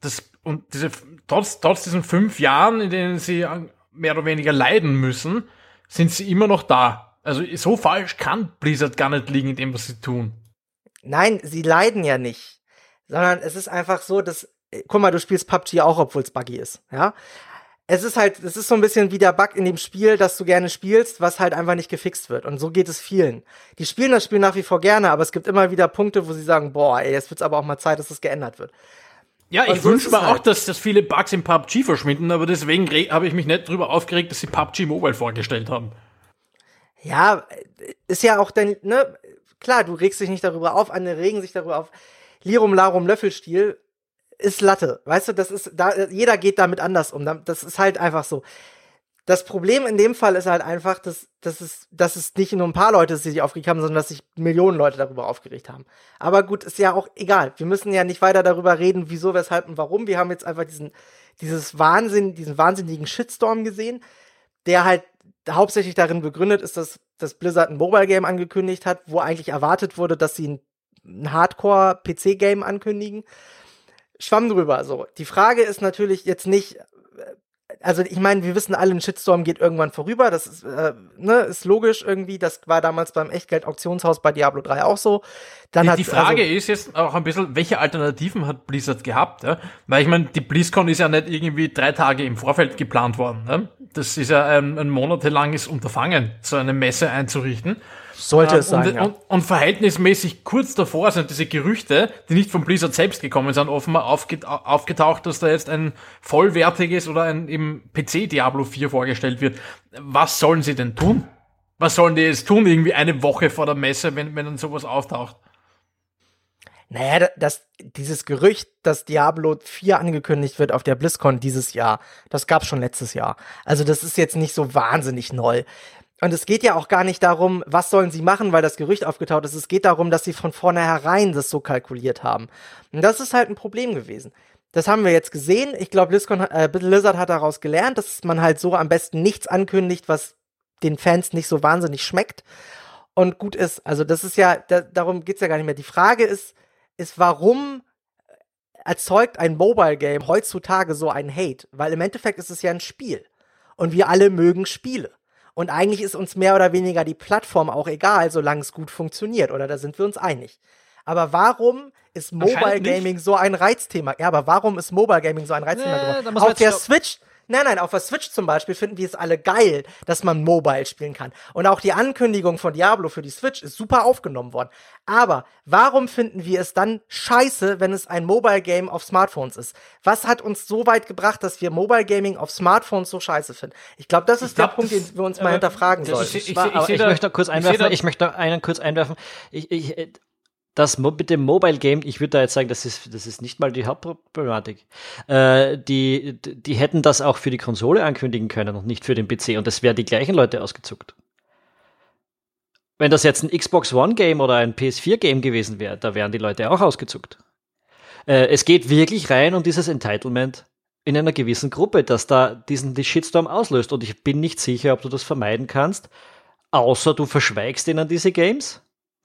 Speaker 3: das, und diese, trotz, trotz diesen fünf Jahren, in denen sie mehr oder weniger leiden müssen, sind sie immer noch da also so falsch kann Blizzard gar nicht liegen in dem, was sie tun.
Speaker 2: Nein, sie leiden ja nicht. Sondern es ist einfach so, dass, äh, guck mal, du spielst PUBG auch, obwohl es buggy ist, ja. Es ist halt, es ist so ein bisschen wie der Bug in dem Spiel, das du gerne spielst, was halt einfach nicht gefixt wird. Und so geht es vielen. Die spielen das Spiel nach wie vor gerne, aber es gibt immer wieder Punkte, wo sie sagen, boah, ey, jetzt wird's aber auch mal Zeit, dass das geändert wird.
Speaker 3: Ja, ich wünsche mir halt auch, dass, dass viele Bugs in PUBG verschwinden, aber deswegen habe ich mich nicht drüber aufgeregt, dass sie PUBG Mobile vorgestellt haben.
Speaker 2: Ja, ist ja auch dein, ne, klar, du regst dich nicht darüber auf, andere regen sich darüber auf. Lirum Larum Löffelstil ist Latte. Weißt du, das ist, da, jeder geht damit anders um. Das ist halt einfach so. Das Problem in dem Fall ist halt einfach, dass, dass, es, dass es nicht nur ein paar Leute sich aufgeregt haben, sondern dass sich Millionen Leute darüber aufgeregt haben. Aber gut, ist ja auch egal. Wir müssen ja nicht weiter darüber reden, wieso, weshalb und warum. Wir haben jetzt einfach diesen, dieses Wahnsinn, diesen wahnsinnigen Shitstorm gesehen, der halt hauptsächlich darin begründet ist, dass, dass Blizzard ein Mobile-Game angekündigt hat, wo eigentlich erwartet wurde, dass sie ein, ein Hardcore-PC-Game ankündigen. Schwamm drüber, so. Die Frage ist natürlich jetzt nicht, also ich meine, wir wissen alle, ein Shitstorm geht irgendwann vorüber. Das ist, äh, ne, ist logisch irgendwie. Das war damals beim Echtgeld-Auktionshaus bei Diablo 3 auch so.
Speaker 3: Dann die, die Frage also, ist jetzt auch ein bisschen, welche Alternativen hat Blizzard gehabt? Ja? Weil ich meine, die BlizzCon ist ja nicht irgendwie drei Tage im Vorfeld geplant worden. Ne? Das ist ja ein, ein monatelanges Unterfangen, so eine Messe einzurichten.
Speaker 2: Sollte es sein.
Speaker 3: Und,
Speaker 2: ja.
Speaker 3: und, und, verhältnismäßig kurz davor sind diese Gerüchte, die nicht von Blizzard selbst gekommen sind, offenbar aufget aufgetaucht, dass da jetzt ein vollwertiges oder ein im PC Diablo 4 vorgestellt wird. Was sollen sie denn tun? Was sollen die jetzt tun, irgendwie eine Woche vor der Messe, wenn, wenn dann sowas auftaucht?
Speaker 2: Naja, das, dieses Gerücht, dass Diablo 4 angekündigt wird auf der BlizzCon dieses Jahr, das gab's schon letztes Jahr. Also das ist jetzt nicht so wahnsinnig neu. Und es geht ja auch gar nicht darum, was sollen sie machen, weil das Gerücht aufgetaucht ist. Es geht darum, dass sie von vornherein das so kalkuliert haben. Und das ist halt ein Problem gewesen. Das haben wir jetzt gesehen. Ich glaube, äh, Blizzard hat daraus gelernt, dass man halt so am besten nichts ankündigt, was den Fans nicht so wahnsinnig schmeckt und gut ist. Also das ist ja, da, darum geht's ja gar nicht mehr. Die Frage ist, ist, warum erzeugt ein Mobile Game heutzutage so einen Hate? Weil im Endeffekt ist es ja ein Spiel. Und wir alle mögen Spiele. Und eigentlich ist uns mehr oder weniger die Plattform auch egal, solange es gut funktioniert. Oder da sind wir uns einig. Aber warum ist Mobile Gaming so ein Reizthema? Ja, aber warum ist Mobile Gaming so ein Reizthema? Nee, Auf der Switch, Nein, nein, auf der Switch zum Beispiel finden wir es alle geil, dass man Mobile spielen kann. Und auch die Ankündigung von Diablo für die Switch ist super aufgenommen worden. Aber warum finden wir es dann scheiße, wenn es ein Mobile Game auf Smartphones ist? Was hat uns so weit gebracht, dass wir Mobile Gaming auf Smartphones so scheiße finden? Ich glaube, das ist glaub, der Punkt, den wir uns mal hinterfragen sollten.
Speaker 1: Ich, ich, ich, ich möchte kurz einwerfen, ich, möchte einen kurz einwerfen. Ich, ich, das mit dem Mobile Game, ich würde da jetzt sagen, das ist, das ist nicht mal die Hauptproblematik. Äh, die, die hätten das auch für die Konsole ankündigen können und nicht für den PC und das wäre die gleichen Leute ausgezuckt. Wenn das jetzt ein Xbox One Game oder ein PS4 Game gewesen wäre, da wären die Leute auch ausgezuckt. Äh, es geht wirklich rein um dieses Entitlement in einer gewissen Gruppe, dass da diesen die Shitstorm auslöst und ich bin nicht sicher, ob du das vermeiden kannst, außer du verschweigst ihnen diese Games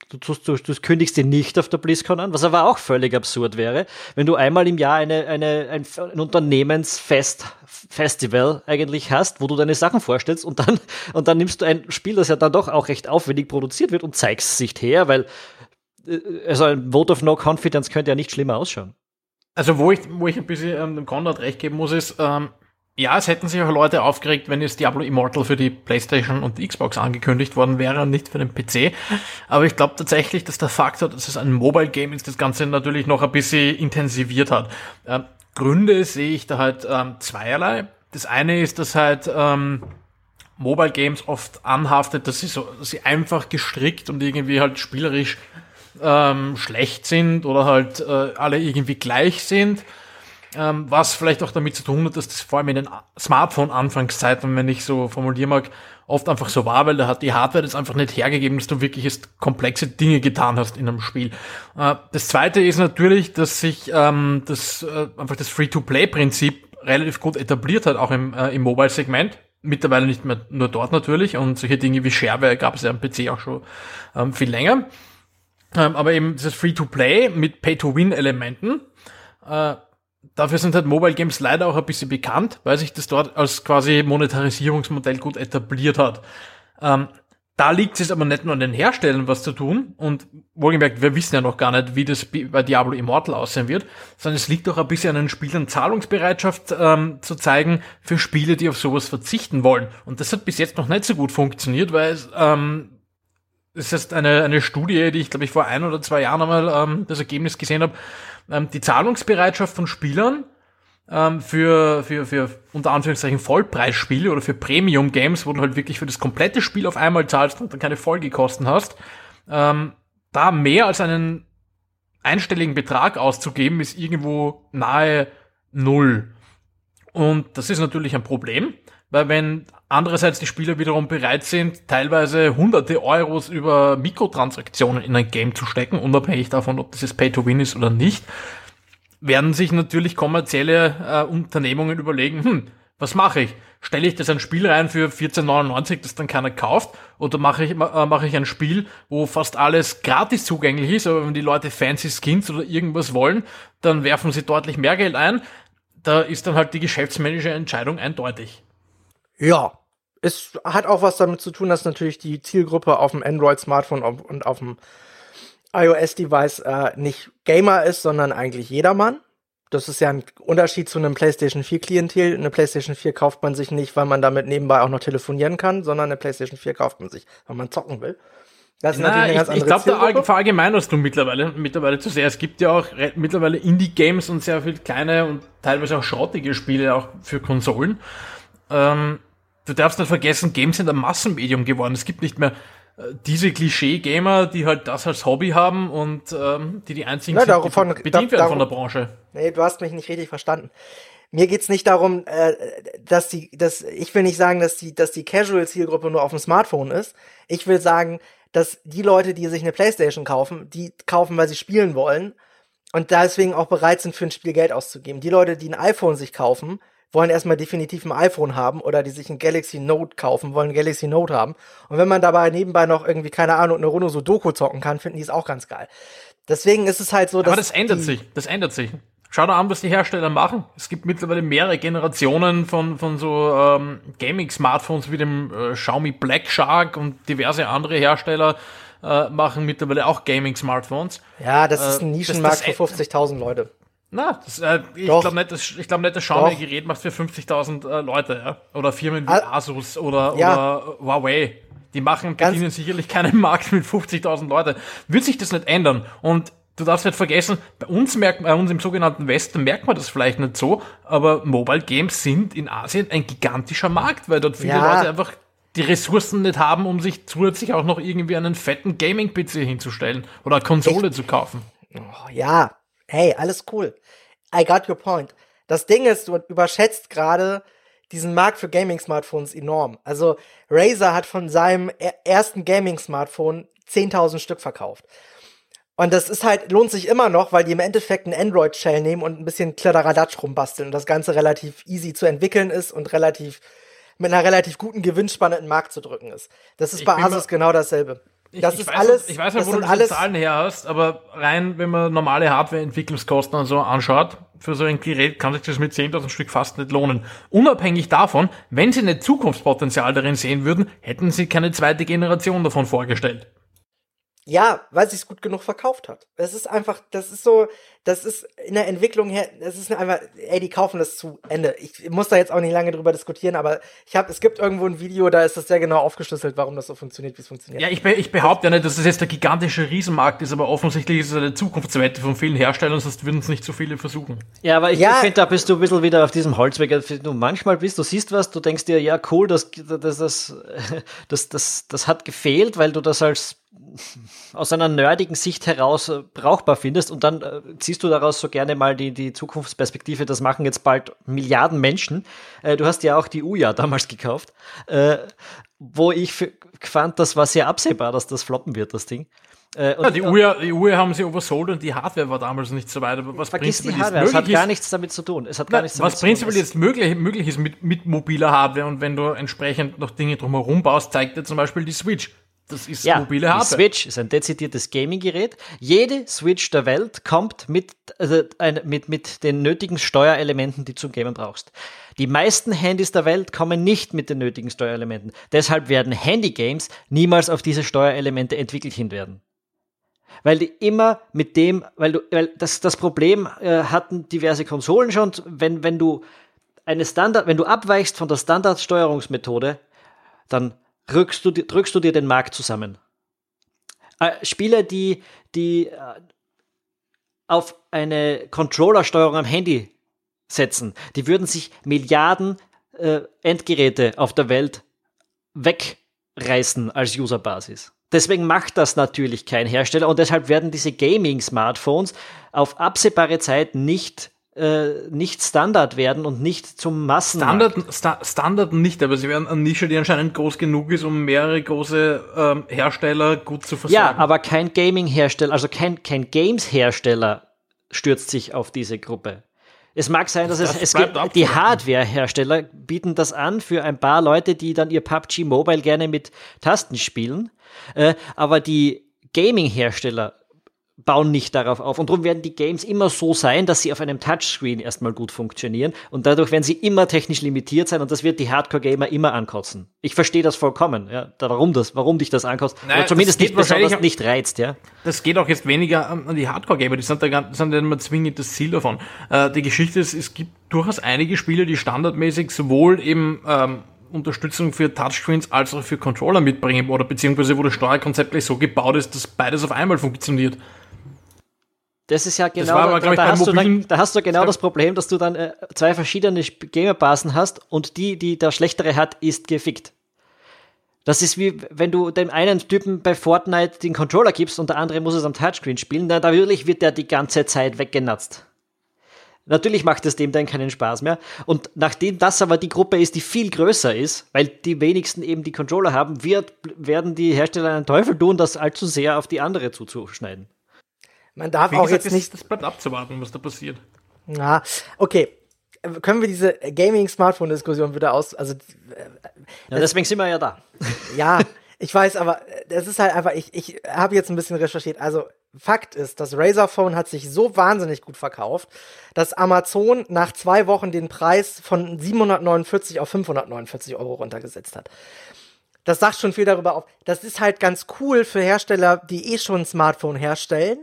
Speaker 1: Du, du, du kündigst die nicht auf der BlizzCon an, was aber auch völlig absurd wäre, wenn du einmal im Jahr eine, eine, ein, ein Unternehmensfest, Festival eigentlich hast, wo du deine Sachen vorstellst und dann, und dann nimmst du ein Spiel, das ja dann doch auch recht aufwendig produziert wird und zeigst es nicht her, weil äh, also ein Vote of No Confidence könnte ja nicht schlimmer ausschauen.
Speaker 3: Also wo ich, wo ich ein bisschen ähm, dem Konrad recht geben muss, ist, ähm, ja, es hätten sich auch Leute aufgeregt, wenn jetzt Diablo Immortal für die PlayStation und die Xbox angekündigt worden wäre und nicht für den PC. Aber ich glaube tatsächlich, dass der Faktor, dass es ein Mobile Game ist, das Ganze natürlich noch ein bisschen intensiviert hat. Ähm, Gründe sehe ich da halt ähm, zweierlei. Das eine ist, dass halt ähm, Mobile Games oft anhaftet, dass sie so, dass sie einfach gestrickt und irgendwie halt spielerisch ähm, schlecht sind oder halt äh, alle irgendwie gleich sind ähm, was vielleicht auch damit zu tun hat, dass das vor allem in den Smartphone-Anfangszeiten, wenn ich so formulieren mag, oft einfach so war, weil da hat die Hardware das einfach nicht hergegeben, dass du wirklich jetzt komplexe Dinge getan hast in einem Spiel. Äh, das zweite ist natürlich, dass sich ähm, das äh, einfach das Free-to-Play-Prinzip relativ gut etabliert hat, auch im, äh, im Mobile-Segment. Mittlerweile nicht mehr nur dort natürlich und solche Dinge wie Shareware gab es ja am PC auch schon ähm, viel länger. Ähm, aber eben dieses Free-to-Play mit Pay-to-Win-Elementen äh, Dafür sind halt Mobile Games leider auch ein bisschen bekannt, weil sich das dort als quasi Monetarisierungsmodell gut etabliert hat. Ähm, da liegt es aber nicht nur an den Herstellern was zu tun und wohlgemerkt, wir wissen ja noch gar nicht, wie das bei Diablo Immortal aussehen wird, sondern es liegt auch ein bisschen an den Spielern Zahlungsbereitschaft ähm, zu zeigen für Spiele, die auf sowas verzichten wollen. Und das hat bis jetzt noch nicht so gut funktioniert, weil ähm, es ist eine, eine Studie, die ich glaube ich vor ein oder zwei Jahren einmal ähm, das Ergebnis gesehen habe, ähm, die Zahlungsbereitschaft von Spielern ähm, für, für, für unter Anführungszeichen Vollpreisspiele oder für Premium-Games, wo du halt wirklich für das komplette Spiel auf einmal zahlst und dann keine Folgekosten hast, ähm, da mehr als einen einstelligen Betrag auszugeben, ist irgendwo nahe Null. Und das ist natürlich ein Problem, weil wenn andererseits die Spieler wiederum bereit sind, teilweise hunderte Euros über Mikrotransaktionen in ein Game zu stecken, unabhängig davon, ob das jetzt Pay-to-Win ist oder nicht, werden sich natürlich kommerzielle äh, Unternehmungen überlegen, hm, was mache ich? Stelle ich das ein Spiel rein für 14,99, das dann keiner kauft? Oder mache ich, äh, mache ich ein Spiel, wo fast alles gratis zugänglich ist, aber wenn die Leute fancy Skins oder irgendwas wollen, dann werfen sie deutlich mehr Geld ein. Da ist dann halt die geschäftsmännische Entscheidung eindeutig.
Speaker 2: Ja, es hat auch was damit zu tun, dass natürlich die Zielgruppe auf dem Android-Smartphone und auf dem iOS-Device äh, nicht Gamer ist, sondern eigentlich jedermann. Das ist ja ein Unterschied zu einem PlayStation 4 Klientel. Eine PlayStation 4 kauft man sich nicht, weil man damit nebenbei auch noch telefonieren kann, sondern eine PlayStation 4 kauft man sich, weil man zocken will.
Speaker 3: Das ist Na, natürlich eine ganz ich, ich glaube, da verallgemeinerst du mittlerweile, mittlerweile zu sehr. Es gibt ja auch mittlerweile Indie-Games und sehr viele kleine und teilweise auch schrottige Spiele auch für Konsolen. Ähm, du darfst nicht vergessen, Games sind ein Massenmedium geworden. Es gibt nicht mehr diese Klischee-Gamer, die halt das als Hobby haben und ähm, die die einzigen
Speaker 2: Ja,
Speaker 3: sind,
Speaker 2: davon-
Speaker 3: die bedient
Speaker 2: da-
Speaker 3: werden von der Branche.
Speaker 2: Nee, du hast mich nicht richtig verstanden. Mir geht's nicht darum, äh, dass die, dass ich will nicht sagen, dass die, dass die Casual-Zielgruppe nur auf dem Smartphone ist. Ich will sagen, dass die Leute, die sich eine PlayStation kaufen, die kaufen, weil sie spielen wollen und deswegen auch bereit sind, für ein Spiel Geld auszugeben. Die Leute, die ein iPhone sich kaufen, wollen erstmal definitiv ein iPhone haben oder die sich ein Galaxy Note kaufen, wollen ein Galaxy Note haben. Und wenn man dabei nebenbei noch irgendwie, keine Ahnung, eine Runde so Doku zocken kann, finden die es auch ganz geil. Deswegen ist es halt so, dass.
Speaker 3: Aber das ändert sich, das ändert sich. Schau dir an, was die Hersteller machen. Es gibt mittlerweile mehrere Generationen von, von so ähm, Gaming-Smartphones wie dem äh, Xiaomi Black Shark und diverse andere Hersteller äh, machen mittlerweile auch Gaming-Smartphones.
Speaker 2: Ja, das ist
Speaker 3: Äh,
Speaker 2: ein
Speaker 3: das-
Speaker 2: Nischenmarkt
Speaker 3: das-
Speaker 2: für 50.000 Leute.
Speaker 3: Na, das, äh, ich glaube nicht, dass, ich glaube nicht, das Xiaomi
Speaker 2: Doch.
Speaker 3: Gerät macht für 50.000 äh, Leute, ja? Oder Firmen wie
Speaker 2: Al-
Speaker 3: Asus oder,
Speaker 2: Ja.
Speaker 3: oder Huawei. Die machen,
Speaker 2: Ganz-
Speaker 3: bedienen sicherlich keinen Markt mit 50.000 Leute. Wird sich das nicht ändern? Und du darfst nicht vergessen, bei uns merkt bei uns im sogenannten Westen merkt man das vielleicht nicht so, aber Mobile Games sind in Asien ein gigantischer Markt, weil dort viele
Speaker 2: Ja.
Speaker 3: Leute einfach die Ressourcen nicht haben, um sich zusätzlich auch noch irgendwie einen fetten Gaming-PC hinzustellen oder eine Konsole zu kaufen.
Speaker 2: Oh, ja, hey, alles cool. I got your point. Das Ding ist, du überschätzt gerade diesen Markt für Gaming-Smartphones enorm. Also Razer hat von seinem er- ersten Gaming-Smartphone 10.000 Stück verkauft. Und das ist halt, lohnt sich immer noch, weil die im Endeffekt einen Android-Shell nehmen und ein bisschen Kladderadatsch rumbasteln und das Ganze relativ easy zu entwickeln ist und relativ, mit einer relativ guten Gewinnspanne in den Markt zu drücken ist. Das ist
Speaker 3: Ich
Speaker 2: bei Asus genau dasselbe.
Speaker 3: Ich,
Speaker 2: Das
Speaker 3: ich
Speaker 2: ist
Speaker 3: weiß,
Speaker 2: alles,
Speaker 3: Ich weiß nicht, wo du
Speaker 2: alles,
Speaker 3: Zahlen her hast, aber rein, wenn man normale Hardware-Entwicklungskosten und so anschaut, für so ein Gerät kann sich das mit 10.000 Stück fast nicht lohnen. Unabhängig davon, wenn sie nicht Zukunftspotenzial darin sehen würden, hätten sie keine zweite Generation davon vorgestellt.
Speaker 2: Ja, weil sie es gut genug verkauft hat. Es ist einfach, das ist so, das ist in der Entwicklung her, das ist einfach, ey, die kaufen das zu Ende. Ich muss da jetzt auch nicht lange drüber diskutieren, aber ich habe, es gibt irgendwo ein Video, da ist das sehr genau aufgeschlüsselt, warum das so funktioniert, wie es funktioniert.
Speaker 3: Ja, ich, be ich behaupte ja nicht, dass das jetzt der gigantische Riesenmarkt ist, aber offensichtlich ist es eine Zukunftswette von vielen Herstellern, sonst würden es nicht so viele versuchen.
Speaker 1: Ja, aber ich,
Speaker 2: Ja.
Speaker 1: finde, da bist du ein bisschen wieder auf diesem Holzweg. Du manchmal bist, du siehst was, du denkst dir, ja, cool, das, das, das, das, das, das hat gefehlt, weil du das als aus einer nerdigen Sicht heraus äh, brauchbar findest und dann äh, ziehst du daraus so gerne mal die, die Zukunftsperspektive, das machen jetzt bald Milliarden Menschen. Äh, du hast ja auch die Uja damals gekauft, äh, wo ich fand, das war sehr absehbar, dass das floppen wird, das Ding. Äh,
Speaker 3: Ja, die Uhr, die Uhr haben sie oversold und die Hardware war damals nicht so weit, aber was
Speaker 1: Vergiss die
Speaker 3: prinzipiell jetzt
Speaker 1: Hardware, es hat
Speaker 3: möglich
Speaker 1: gar
Speaker 3: ist-
Speaker 1: nichts damit zu tun. Es hat gar nichts damit
Speaker 3: was prinzipiell jetzt möglich, möglich ist mit, mit mobiler Hardware und wenn du entsprechend noch Dinge drumherum baust, zeigt dir zum Beispiel die Switch. Das ist
Speaker 1: Ja,
Speaker 3: mobile
Speaker 1: die
Speaker 3: Hardware.
Speaker 1: Switch ist ein dezidiertes Gaming-Gerät. Jede Switch der Welt kommt mit, also ein, mit, mit den nötigen Steuerelementen, die du zum Gamen brauchst. Die meisten Handys der Welt kommen nicht mit den nötigen Steuerelementen. Deshalb werden Handy-Games niemals auf diese Steuerelemente entwickelt hin werden. Weil die immer mit dem, weil du, weil das, das Problem äh, hatten diverse Konsolen schon, wenn, wenn du eine Standard, wenn du abweichst von der Standardsteuerungsmethode, dann drückst du, drückst du dir den Markt zusammen. Äh, Spiele, die, die äh, auf eine Controllersteuerung am Handy setzen, die würden sich Milliarden äh, Endgeräte auf der Welt wegreißen als Userbasis. Deswegen macht das natürlich kein Hersteller und deshalb werden diese Gaming-Smartphones auf absehbare Zeit nicht, äh, nicht Standard werden und nicht zum Massenmarkt.
Speaker 3: Standard, Sta Standard nicht, aber sie werden eine Nische, die anscheinend groß genug ist, um mehrere große ähm, Hersteller gut zu versorgen.
Speaker 1: Ja, aber kein Gaming-Hersteller, also kein, kein Games-Hersteller stürzt sich auf diese Gruppe. Es mag sein, dass
Speaker 3: Das
Speaker 1: es, es gibt, die. Hardware-Hersteller bieten das an für ein paar Leute, die dann ihr PUBG Mobile gerne mit Tasten spielen. Äh, aber die Gaming-Hersteller bauen nicht darauf auf. Und darum werden die Games immer so sein, dass sie auf einem Touchscreen erstmal gut funktionieren. Und dadurch werden sie immer technisch limitiert sein und das wird die Hardcore-Gamer immer ankotzen. Ich verstehe das vollkommen, ja, warum das, warum dich das ankotzt. Oder zumindest nicht besonders
Speaker 3: wahrscheinlich-
Speaker 1: nicht reizt, ja.
Speaker 3: das geht auch jetzt weniger an, die Hardcore-Gamer, die sind da gar, sind ja mehr zwingend das Ziel davon. Äh, die Geschichte ist, es gibt durchaus einige Spiele, die standardmäßig sowohl eben ähm, Unterstützung für Touchscreens als auch für Controller mitbringen oder beziehungsweise wo das Steuerkonzept gleich so gebaut ist, dass beides auf einmal funktioniert.
Speaker 1: Das ist ja genau,
Speaker 3: aber,
Speaker 1: da, da, hast dann, da hast du genau das Problem, dass du dann äh, zwei verschiedene Gamerbasen hast und die, die der schlechtere hat, ist gefickt. Das ist wie, wenn du dem einen Typen bei Fortnite den Controller gibst und der andere muss es am Touchscreen spielen, dann natürlich wird der die ganze Zeit weggenatzt. Natürlich macht es dem dann keinen Spaß mehr. Und nachdem das aber die Gruppe ist, die viel größer ist, weil die wenigsten eben die Controller haben, wird, werden die Hersteller einen Teufel tun, das allzu sehr auf die andere zuzuschneiden.
Speaker 2: Man darf
Speaker 3: Wie
Speaker 2: auch
Speaker 3: gesagt,
Speaker 2: jetzt nicht.
Speaker 3: Das bleibt abzuwarten, was da passiert.
Speaker 2: Na, okay. Können wir diese Gaming-Smartphone-Diskussion wieder aus. Also,
Speaker 1: Ja, deswegen sind wir ja da.
Speaker 2: ja, ich weiß, aber das ist halt einfach, ich, ich habe jetzt ein bisschen recherchiert. Also, Fakt ist, das Razer Phone hat sich so wahnsinnig gut verkauft, dass Amazon nach zwei Wochen den Preis von 749 auf 549 Euro runtergesetzt hat. Das sagt schon viel darüber auf. Das ist halt ganz cool für Hersteller, die eh schon ein Smartphone herstellen,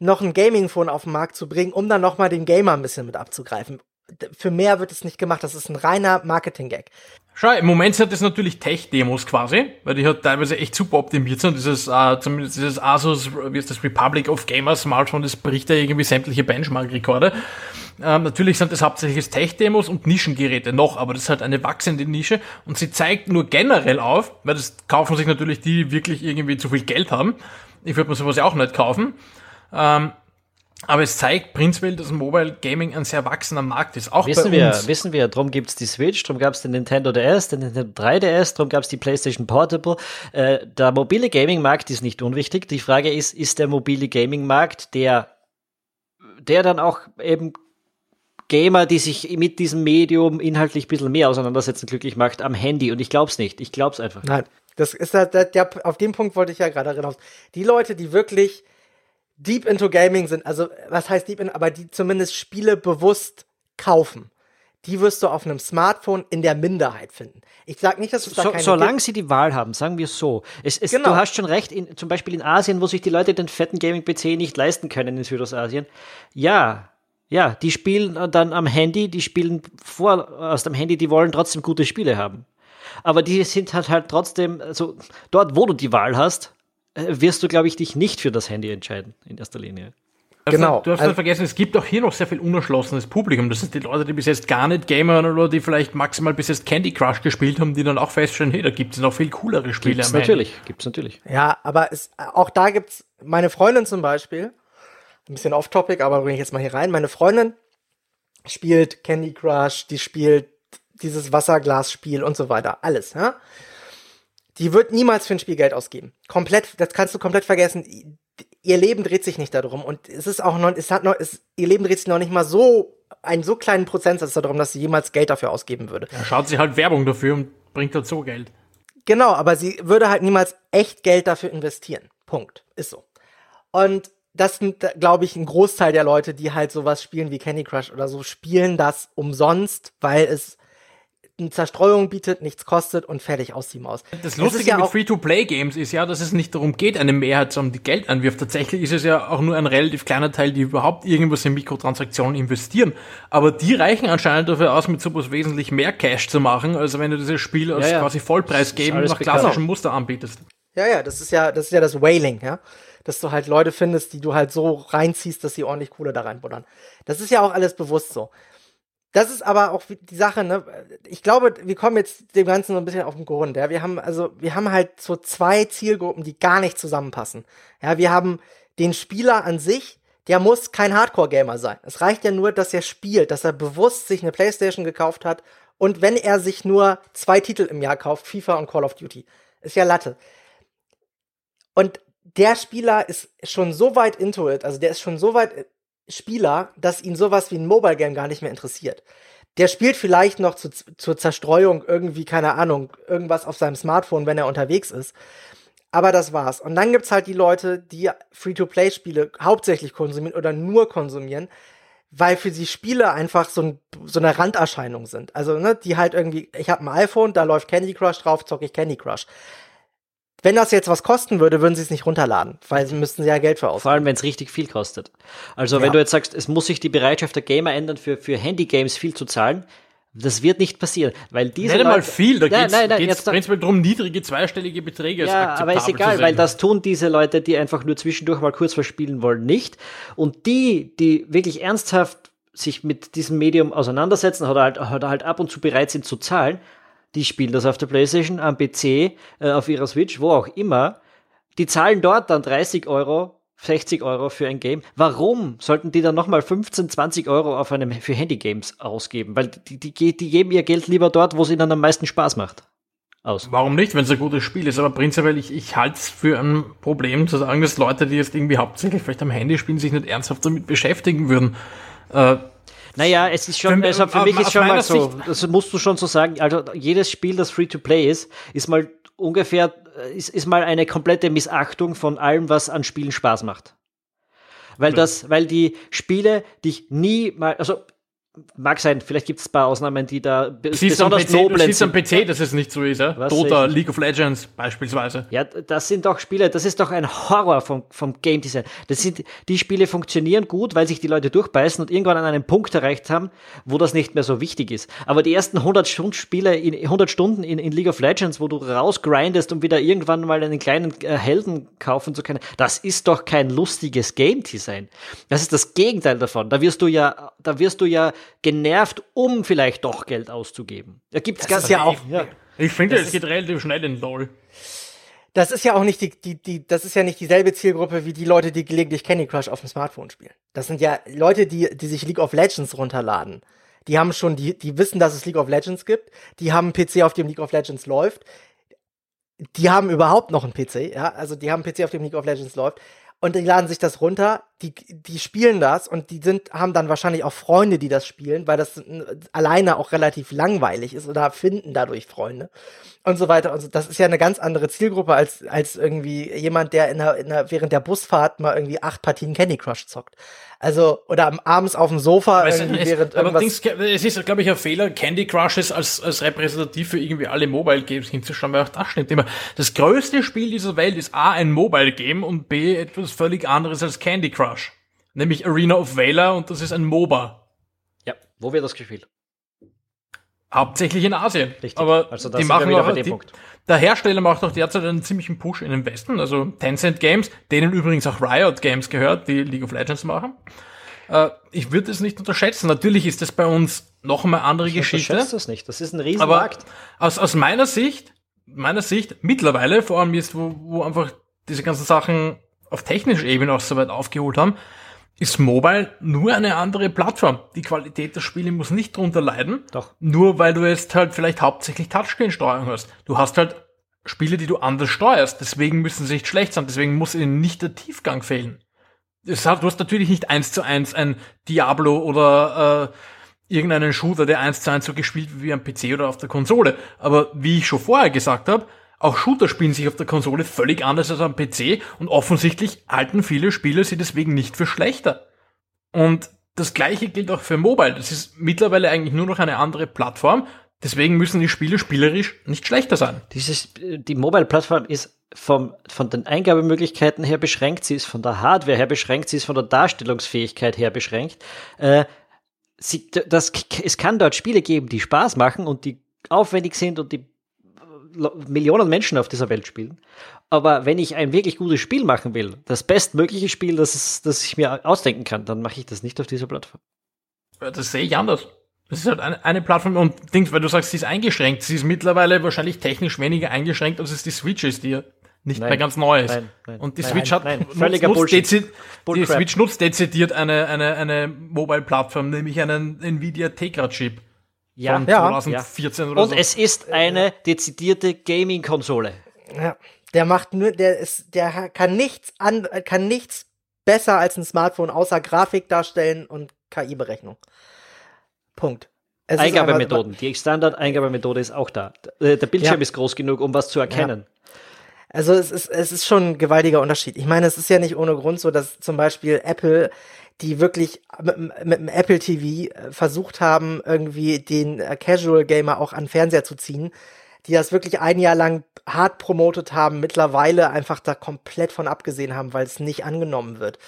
Speaker 2: noch ein Gaming-Phone auf den Markt zu bringen, um dann nochmal den Gamer ein bisschen mit abzugreifen. Für mehr wird es nicht gemacht. Das ist ein reiner Marketing-Gag.
Speaker 3: Schau, im Moment sind das natürlich Tech-Demos quasi, weil die halt teilweise echt super optimiert sind. Dieses, äh, zumindest dieses Asus, wie ist das, Republic of Gamers Smartphone, das bricht ja irgendwie sämtliche Benchmark-Rekorde. Ähm, natürlich sind das hauptsächlich Tech-Demos und Nischengeräte noch, aber das ist halt eine wachsende Nische und sie zeigt nur generell auf, weil das kaufen sich natürlich die, die wirklich irgendwie zu viel Geld haben. Ich würde mir sowas ja auch nicht kaufen. Ähm, aber es zeigt prinzipiell, dass Mobile Gaming ein sehr wachsender Markt ist. Auch
Speaker 1: Wissen
Speaker 3: bei
Speaker 1: wir,
Speaker 3: uns.
Speaker 1: wissen wir, drum gibt's die Switch, drum gab's den Nintendo DS, den Nintendo 3DS, drum gab's die PlayStation Portable. Äh, der mobile Gaming-Markt ist nicht unwichtig. Die Frage ist, ist der mobile Gaming-Markt der, der dann auch eben Gamer, die sich mit diesem Medium inhaltlich ein bisschen mehr auseinandersetzen, glücklich macht am Handy. Und ich glaub's nicht. Ich glaub's einfach.
Speaker 2: Nein, das ist der, der, der, auf den Punkt wollte ich ja gerade hinaus. Die Leute, die wirklich deep into Gaming sind, also was heißt deep in, aber die zumindest Spiele bewusst kaufen, die wirst du auf einem Smartphone in der Minderheit finden. Ich sag nicht, dass es da
Speaker 1: So,
Speaker 2: keine
Speaker 1: solange
Speaker 2: gibt.
Speaker 1: sie die Wahl haben, sagen wir so. Es, es,
Speaker 2: Genau.
Speaker 1: Du hast schon recht, in, zum Beispiel in Asien, wo sich die Leute den fetten Gaming-PC nicht leisten können in Südostasien. Ja, ja, die spielen dann am Handy, die spielen vor aus dem Handy, die wollen trotzdem gute Spiele haben. Aber die sind halt halt trotzdem, also dort, wo du die Wahl hast, äh, wirst du, glaube ich, dich nicht für das Handy entscheiden, in erster Linie.
Speaker 2: Genau.
Speaker 3: Du hast
Speaker 2: Also-
Speaker 3: halt vergessen, es gibt auch hier noch sehr viel unerschlossenes Publikum. Das sind die Leute, die bis jetzt gar nicht Gamer oder die vielleicht maximal bis jetzt Candy Crush gespielt haben, die dann auch feststellen, hey, da gibt es noch viel coolere Spiele.
Speaker 1: Gibt's natürlich, gibt's natürlich.
Speaker 2: Ja, aber es, auch da gibt's meine Freundin zum Beispiel, ein bisschen off-topic, aber bringe ich jetzt mal hier rein. Meine Freundin spielt Candy Crush, die spielt dieses Wasserglasspiel und so weiter. Alles, ja. Die wird niemals für ein Spiel Geld ausgeben. Komplett, das kannst du komplett vergessen. Ihr Leben dreht sich nicht darum. Und es ist auch noch, es hat noch, es, ihr Leben dreht sich noch nicht mal so, einen so kleinen Prozentsatz darum, dass sie jemals Geld dafür ausgeben würde.
Speaker 3: Da schaut sie halt Werbung dafür und bringt so Geld.
Speaker 2: Genau, aber sie würde halt niemals echt Geld dafür investieren. Punkt. Ist so. Und das sind, glaube ich, ein Großteil der Leute, die halt sowas spielen wie Candy Crush oder so, spielen das umsonst, weil es eine Zerstreuung bietet, nichts kostet und fertig aus die Maus.
Speaker 3: Das Lustige
Speaker 2: ist ja
Speaker 3: mit Free-to-Play-Games ist ja, dass es nicht darum geht, eine Mehrheit zu haben, die Geld anwirft. Tatsächlich ist es ja auch nur ein relativ kleiner Teil, die überhaupt irgendwas in Mikrotransaktionen investieren. Aber die reichen anscheinend dafür aus, mit sowas wesentlich mehr Cash zu machen, als wenn du dieses Spiel als
Speaker 1: Ja, ja.
Speaker 3: quasi Vollpreis geben nach
Speaker 1: bekannt.
Speaker 3: klassischem Muster anbietest.
Speaker 2: Ja, ja, das ist ja, das ist ja das Whaling, ja. Dass du halt Leute findest, die du halt so reinziehst, dass sie ordentlich Kohle da reinbuddern. Das ist ja auch alles bewusst so. Das ist aber auch die Sache, ne? Ich glaube, wir kommen jetzt dem Ganzen so ein bisschen auf den Grund. Ja, wir haben also, wir haben halt so zwei Zielgruppen, die gar nicht zusammenpassen. Ja, wir haben den Spieler an sich, der muss kein Hardcore-Gamer sein. Es reicht ja nur, dass er spielt, dass er bewusst sich eine Playstation gekauft hat und wenn er sich nur zwei Titel im Jahr kauft, FIFA und Call of Duty. Ist ja Latte. Und der Spieler ist schon so weit into it, also der ist schon so weit Spieler, dass ihn sowas wie ein Mobile Game gar nicht mehr interessiert. Der spielt vielleicht noch zu, zur Zerstreuung irgendwie, keine Ahnung, irgendwas auf seinem Smartphone, wenn er unterwegs ist. Aber das war's. Und dann gibt's halt die Leute, die Free-to-Play-Spiele hauptsächlich konsumieren oder nur konsumieren, weil für sie Spiele einfach so, ein, so eine Randerscheinung sind. Also, ne, die halt irgendwie, ich habe ein iPhone, da läuft Candy Crush drauf, zocke ich Candy Crush. Wenn das jetzt was kosten würde, würden sie es nicht runterladen, weil sie müssten sie ja Geld für
Speaker 1: Vor allem, wenn es richtig viel kostet. Also,
Speaker 2: Ja.
Speaker 1: wenn du jetzt sagst, es muss sich die Bereitschaft der Gamer ändern, für, für Handy-Games viel zu zahlen, das wird nicht passieren, weil diese
Speaker 3: Nicht einmal
Speaker 1: Leute-
Speaker 3: viel, da
Speaker 1: Nein,
Speaker 3: geht's,
Speaker 1: nein,
Speaker 3: geht's prinzipiell darum, niedrige zweistellige Beträge als
Speaker 1: Ja, aber ist egal, weil das tun diese Leute, die einfach nur zwischendurch mal kurz was spielen wollen, nicht. Und die, die wirklich ernsthaft sich mit diesem Medium auseinandersetzen oder halt, oder halt ab und zu bereit sind zu zahlen, die spielen das auf der PlayStation, am PC, äh, auf ihrer Switch, wo auch immer. Die zahlen dort dann 30 Euro, 60 Euro für ein Game. Warum sollten die dann nochmal 15, 20 Euro auf einem, für Handy-Games ausgeben? Weil die, die, die geben ihr Geld lieber dort, wo es ihnen am meisten Spaß macht.
Speaker 3: Aus. Warum nicht, wenn es ein gutes Spiel ist? Aber prinzipiell, ich, ich halte es für ein Problem zu sagen, dass Leute, die jetzt irgendwie hauptsächlich vielleicht am Handy spielen, sich nicht ernsthaft damit beschäftigen würden. Äh,
Speaker 1: naja, es ist schon, also für mich ist schon mal so, das musst du schon so sagen, also jedes Spiel, das Free-to-Play ist, ist mal ungefähr, ist, ist mal eine komplette Missachtung von allem, was an Spielen Spaß macht. Weil das, weil die Spiele dich nie mal, also Mag sein, vielleicht gibt es ein paar Ausnahmen, die da
Speaker 3: besonders PC, nobel sind. Du siehst am PC, dass es nicht so ist, ja? Was Dota, League of Legends beispielsweise.
Speaker 1: Ja, das sind doch Spiele, das ist doch ein Horror vom, vom Game Design. Das sind, die Spiele funktionieren gut, weil sich die Leute durchbeißen und irgendwann an einem Punkt erreicht haben, wo das nicht mehr so wichtig ist. Aber die ersten 100 Stunden Spiele, in 100 Stunden in, in League of Legends, wo du rausgrindest, um wieder irgendwann mal einen kleinen äh, Helden kaufen zu können, das ist doch kein lustiges Game Design. Das ist das Gegenteil davon. Da wirst du ja, da wirst du ja genervt, um vielleicht doch Geld auszugeben. Da gibt's das ganz
Speaker 3: ja auch. Ja. Ich finde, es geht relativ schnell in LOL.
Speaker 2: Das ist ja auch nicht die, die, die, das ist ja nicht dieselbe Zielgruppe wie die Leute, die gelegentlich Candy Crush auf dem Smartphone spielen. Das sind ja Leute, die, die sich League of Legends runterladen. Die haben schon, die, die wissen, dass es League of Legends gibt. Die haben einen PC, auf dem League of Legends läuft. Die haben überhaupt noch einen PC, ja. Also die haben einen PC, auf dem League of Legends läuft und die laden sich das runter, die, die spielen das und die sind, haben dann wahrscheinlich auch Freunde, die das spielen, weil das alleine auch relativ langweilig ist oder finden dadurch Freunde und so weiter. Und so. Das ist ja eine ganz andere Zielgruppe als, als irgendwie jemand, der in der, in der, während der Busfahrt mal irgendwie acht Partien Candy Crush zockt. Also, oder abends auf dem Sofa
Speaker 3: es, irgendwie es, während irgendwas. Dings, es ist, glaube ich, ein Fehler, Candy Crushes als, als repräsentativ für irgendwie alle Mobile Games hinzuschauen, weil auch das stimmt immer. Das größte Spiel dieser Welt ist A, ein Mobile Game und B, etwas völlig anderes als Candy Crush. Nämlich Arena of Valor und das ist ein MOBA.
Speaker 1: Ja, wo wird das gespielt?
Speaker 3: Hauptsächlich in Asien. Richtig. Aber also die machen auch, die, der Hersteller macht auch derzeit einen ziemlichen Push in den Westen, also Tencent Games, denen übrigens auch Riot Games gehört, die League of Legends machen. Äh, ich würde es nicht unterschätzen. Natürlich ist das bei uns noch einmal andere ich Geschichte. Ich
Speaker 1: das nicht. Das ist ein Riesenmarkt.
Speaker 3: Aber aus, aus meiner Sicht, meiner Sicht, mittlerweile, vor allem jetzt, wo, wo einfach diese ganzen Sachen auf technischer Ebene auch so weit aufgeholt haben, ist Mobile nur eine andere Plattform. Die Qualität der Spiele muss nicht drunter leiden.
Speaker 1: Doch.
Speaker 3: Nur weil du jetzt halt vielleicht hauptsächlich Touchscreen-Steuerung hast. Du hast halt Spiele, die du anders steuerst. Deswegen müssen sie nicht schlecht sein. Deswegen muss ihnen nicht der Tiefgang fehlen. Hat, du hast natürlich nicht eins zu eins ein Diablo oder äh, irgendeinen Shooter, der eins zu eins so gespielt wie am PC oder auf der Konsole. Aber wie ich schon vorher gesagt habe, auch Shooter spielen sich auf der Konsole völlig anders als am PC und offensichtlich halten viele Spieler sie deswegen nicht für schlechter. Und das gleiche gilt auch für Mobile. Das ist mittlerweile eigentlich nur noch eine andere Plattform. Deswegen müssen die Spiele spielerisch nicht schlechter sein.
Speaker 1: Dieses, die Mobile-Plattform ist vom, von den Eingabemöglichkeiten her beschränkt, sie ist von der Hardware her beschränkt, sie ist von der Darstellungsfähigkeit her beschränkt. Äh, sie, das, es kann dort Spiele geben, die Spaß machen und die aufwendig sind und die Millionen Menschen auf dieser Welt spielen. Aber wenn ich ein wirklich gutes Spiel machen will, das bestmögliche Spiel, das, ist, das ich mir ausdenken kann, dann mache ich das nicht auf dieser Plattform.
Speaker 3: Das sehe ich anders. Das ist halt eine, eine Plattform und Dings, weil du sagst, sie ist eingeschränkt. Sie ist mittlerweile wahrscheinlich technisch weniger eingeschränkt, als es die Switch ist, die nicht nein, mehr ganz neu ist. Nein, nein, und die Switch hat
Speaker 1: nutzt, nutzt
Speaker 3: die Switch nutzt dezidiert eine, eine, eine Mobile-Plattform, nämlich einen Nvidia Tegra-Chip.
Speaker 1: Ja, von 2014 ja. oder Und so. es ist eine dezidierte Gaming-Konsole.
Speaker 2: Ja, der macht nur, der ist, der kann nichts an, kann nichts besser als ein Smartphone außer Grafik darstellen und KI-Berechnung. Punkt.
Speaker 1: Es Eingabemethoden. Die Standard-Eingabemethode ist auch da. Der Bildschirm ja. ist groß genug, um was zu erkennen. Ja.
Speaker 2: Also es ist, es ist schon ein gewaltiger Unterschied. Ich meine, es ist ja nicht ohne Grund so, dass zum Beispiel Apple die wirklich mit, mit dem Apple TV äh, versucht haben, irgendwie den äh, Casual Gamer auch an Fernseher zu ziehen, die das wirklich ein Jahr lang hart promotet haben, mittlerweile einfach da komplett von abgesehen haben, weil es nicht angenommen wird.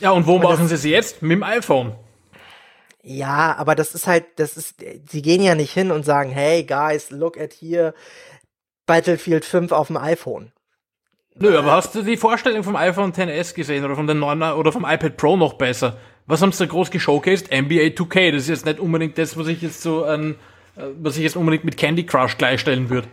Speaker 3: Ja, und wo und machen sie es jetzt? Mit dem iPhone.
Speaker 2: Ja, aber das ist halt, das ist, sie gehen ja nicht hin und sagen, hey guys, look at here, Battlefield 5 auf dem iPhone.
Speaker 3: Nö, aber hast du die Vorstellung vom iPhone XS gesehen oder von den 9 oder vom iPad Pro noch besser? Was haben sie da groß geshowcased? NBA 2K. Das ist jetzt nicht unbedingt das, was ich jetzt so an, äh, was ich jetzt unbedingt mit Candy Crush gleichstellen würde.